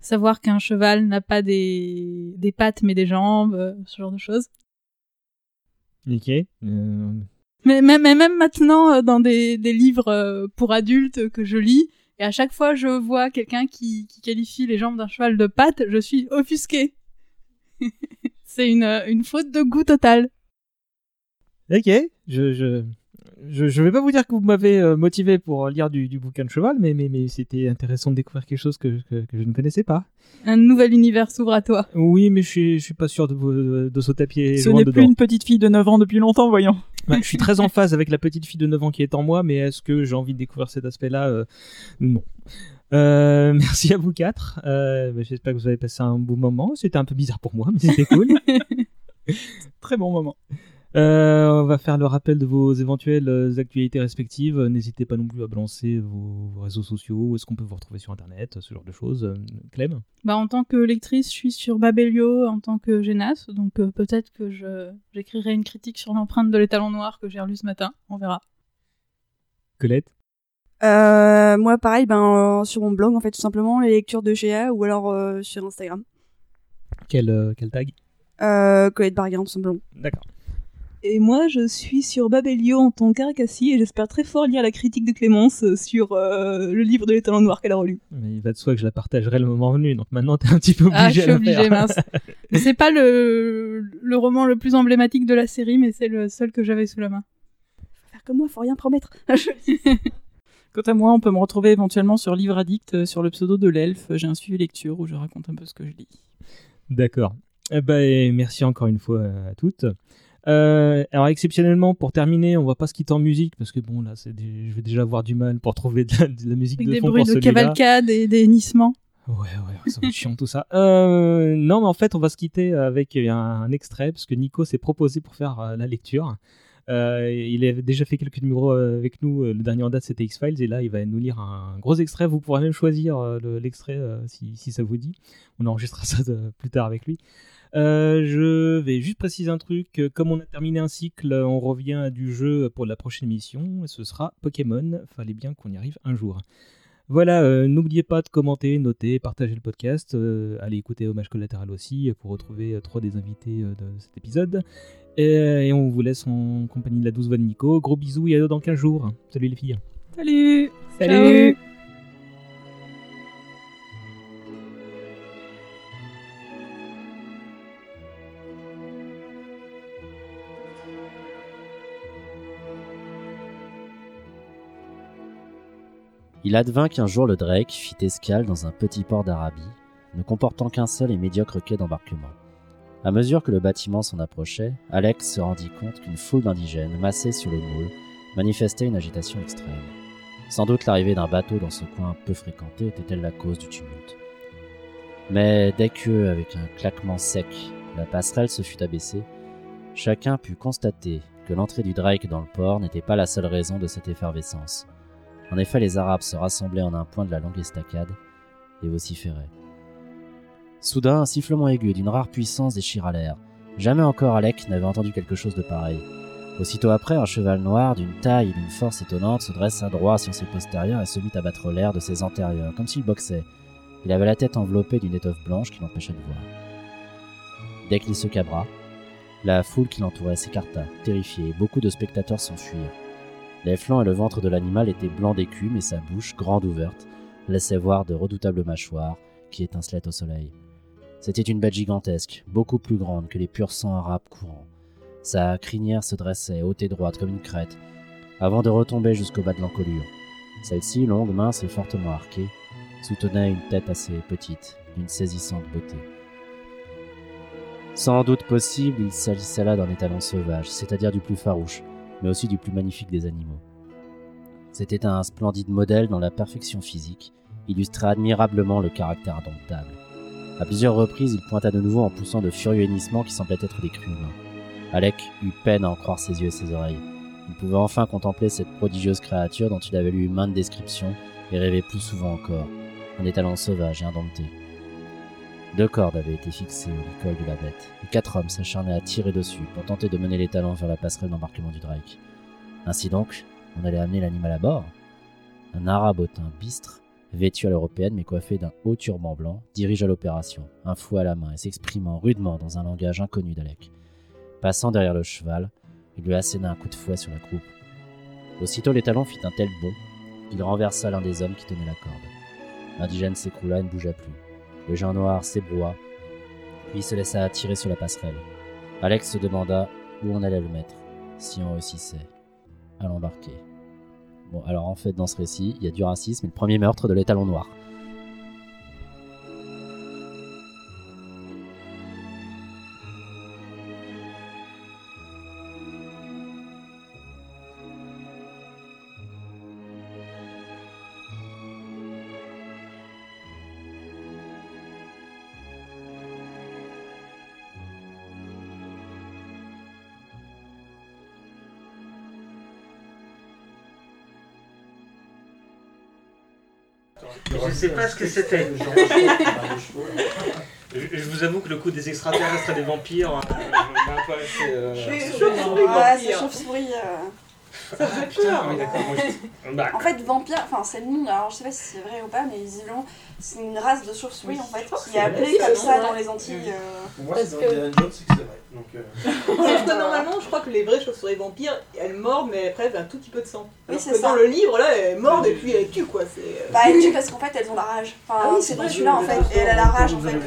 savoir qu'un cheval n'a pas des, des pattes mais des jambes, euh, ce genre de choses. Ok. Euh, Mais même, mais même maintenant, euh, dans des, des livres pour adultes que je lis, et à chaque fois je vois quelqu'un qui, qui qualifie les jambes d'un cheval de pattes, je suis offusquée. C'est une, une faute de goût total. Ok, je, je, je, je vais pas vous dire que vous m'avez euh, motivé pour lire du, du bouquin de cheval, mais, mais, mais c'était intéressant de découvrir quelque chose que, que, que je ne connaissais pas. Un nouvel univers s'ouvre à toi. Oui, mais je suis, je suis pas sûr de, de, de sauter à pied Ce n'est plus une petite fille de 9 ans depuis longtemps, voyons. Ouais, je suis très en phase avec la petite fille de 9 ans qui est en moi, mais est-ce que j'ai envie de découvrir cet aspect-là Euh, Non. Euh, merci à vous quatre. Euh, bah, J'espère que vous avez passé un beau moment. C'était un peu bizarre pour moi, mais c'était cool. Très bon moment. Euh, on va faire le rappel de vos éventuelles euh, actualités respectives. N'hésitez pas non plus à balancer vos, réseaux sociaux. Où est-ce qu'on peut vous retrouver sur Internet Ce genre de choses. Euh, Clem? Bah, en tant que lectrice, je suis sur Babelio en tant que Génas, donc euh, peut-être que je j'écrirai une critique sur l'empreinte de l'étalon noir que j'ai relu ce matin, on verra. Colette? Euh, moi pareil, ben euh, sur mon blog en fait tout simplement les lectures de Shea ou alors euh, sur Instagram. quel, euh, quel tag? Euh, Colette Barguin tout simplement. D'accord. Et moi, je suis sur Babelio en tant qu'Aracassi et j'espère très fort lire la critique de Clémence euh, sur euh, le livre de l'étalon noir qu'elle a relu. Mais il va de soi que je la partagerai le moment venu. Donc maintenant, t'es un petit peu obligé Ah, je suis obligée, faire. mince. c'est pas le, le roman le plus emblématique de la série, mais c'est le seul que j'avais sous la main. Faire comme moi, faut rien promettre. Quant à moi, on peut me retrouver éventuellement sur Livre Addict, euh, sur le pseudo de l'elfe. J'ai un suivi lecture où je raconte un peu ce que je lis. D'accord. Eh ben, merci encore une fois à toutes. Euh, alors exceptionnellement, pour terminer, on va pas se quitter en musique parce que bon là, des- je vais déjà avoir du mal pour trouver de la, de la musique Avec de des fond bruits pour de cavalcade et des hennissements. Ouais, ouais, ça va être chiant tout ça. Euh, non, mais en fait, on va se quitter avec un, un extrait parce que Nico s'est proposé pour faire euh, la lecture. Euh, il avait déjà fait quelques numéros euh, avec nous. Euh, Le dernier en date, c'était X-Files. Et là, il va nous lire un gros extrait. Vous pourrez même choisir le- l'extrait si, ça vous dit. On enregistrera ça plus tard avec lui. Je vais juste préciser un truc. Comme on a terminé un cycle, on revient du jeu pour la prochaine émission. Ce sera Pokémon. Fallait bien qu'on y arrive un jour. Voilà, euh, n'oubliez pas de commenter, noter, partager le podcast. euh, allez écouter Hommage collatéral aussi pour retrouver euh, trois des invités euh, de cet épisode. Et, et on vous laisse en compagnie de la douce voix de Nico. Gros bisous et à dans 15 jours. Salut les filles. Salut Salut Il advint qu'un jour le Drake fit escale dans un petit port d'Arabie, ne comportant qu'un seul et médiocre quai d'embarquement. À mesure que le bâtiment s'en approchait, Alex se rendit compte qu'une foule d'indigènes massés sur le moule manifestait une agitation extrême. Sans doute l'arrivée d'un bateau dans ce coin peu fréquenté était-elle la cause du tumulte. Mais dès que, avec un claquement sec, la passerelle se fut abaissée, chacun put constater que l'entrée du Drake dans le port n'était pas la seule raison de cette effervescence. En effet, les Arabes se rassemblaient en un point de la longue estacade et vociféraient. Soudain, un sifflement aigu d'une rare puissance déchira l'air. Jamais encore Alec n'avait entendu quelque chose de pareil. Aussitôt après, un cheval noir d'une taille et d'une force étonnante se dressa droit sur ses postérieurs et se mit à battre l'air de ses antérieurs, comme s'il boxait. Il avait la tête enveloppée d'une étoffe blanche qui l'empêchait de voir. Dès qu'il se cabra, la foule qui l'entourait s'écarta, terrifiée, et beaucoup de spectateurs s'enfuirent. Les flancs et le ventre de l'animal étaient blancs d'écume et sa bouche, grande ouverte, laissait voir de redoutables mâchoires qui étincelaient au soleil. C'était une bête gigantesque, beaucoup plus grande que les purs sangs arabes courants. Sa crinière se dressait, haute et droite comme une crête, avant de retomber jusqu'au bas de l'encolure. Celle-ci, longue, mince et fortement arquée, soutenait une tête assez petite, d'une saisissante beauté. Sans doute possible, il s'agissait là d'un étalon sauvage, c'est-à-dire du plus farouche, mais aussi du plus magnifique des animaux. C'était un splendide modèle dans la perfection physique, illustrait admirablement le caractère indomptable. À plusieurs reprises, il pointa de nouveau en poussant de furieux hennissements qui semblaient être des cris humains. Alec eut peine à en croire ses yeux et ses oreilles. Il pouvait enfin contempler cette prodigieuse créature dont il avait lu maintes descriptions et rêvé plus souvent encore, un étalon sauvage et indompté. Deux cordes avaient été fixées au licol de la bête, et quatre hommes s'acharnaient à tirer dessus pour tenter de mener les talons vers la passerelle d'embarquement du Drake. Ainsi donc, on allait amener l'animal à bord. Un arabe au teint bistre, vêtu à l'européenne mais coiffé d'un haut turban blanc, dirigea l'opération, un fouet à la main et s'exprimant rudement dans un langage inconnu d'Alec. Passant derrière le cheval, il lui asséna un coup de fouet sur la croupe. Aussitôt l'étalon fit un tel bond qu'il renversa l'un des hommes qui tenait la corde. L'indigène s'écroula et ne bougea plus. Le géant noir s'ébroua, puis se laissa tirer sur la passerelle. Alex se demanda où on allait le mettre, si on réussissait à l'embarquer. Bon, alors en fait, dans ce récit, il y a du racisme et le premier meurtre de l'étalon noir. Ce que c'était. Je, je vous avoue que le coup des extraterrestres et des vampires euh, m'a un peu resté. euh, Les sur- chauves-souris, ouais, c'est chauve-souris. euh. Ça fait peur. Ah oui, d'accord. moi, je- Bah, En fait, vampire, enfin c'est le nom, alors je sais pas si c'est vrai ou pas, mais visiblement c'est une race de chauve-souris en fait qui est appelée comme ça vrai. dans les Antilles. euh. Moi, c'est dans Indiana Jones, c'est que c'est vrai. Donc, euh, Sauf que normalement, je crois que les vraies chauves-souris vampires, elles mordent, mais après, elles ont un tout petit peu de sang. Oui, c'est que ça. dans le livre, là, elles mordent et puis elles tuent, quoi. C'est... euh, Bah elles tuent parce qu'en fait elles ont la rage. Enfin Ah oui, c'est vrai, celui-là en fait, et elle a la rage en fait. la-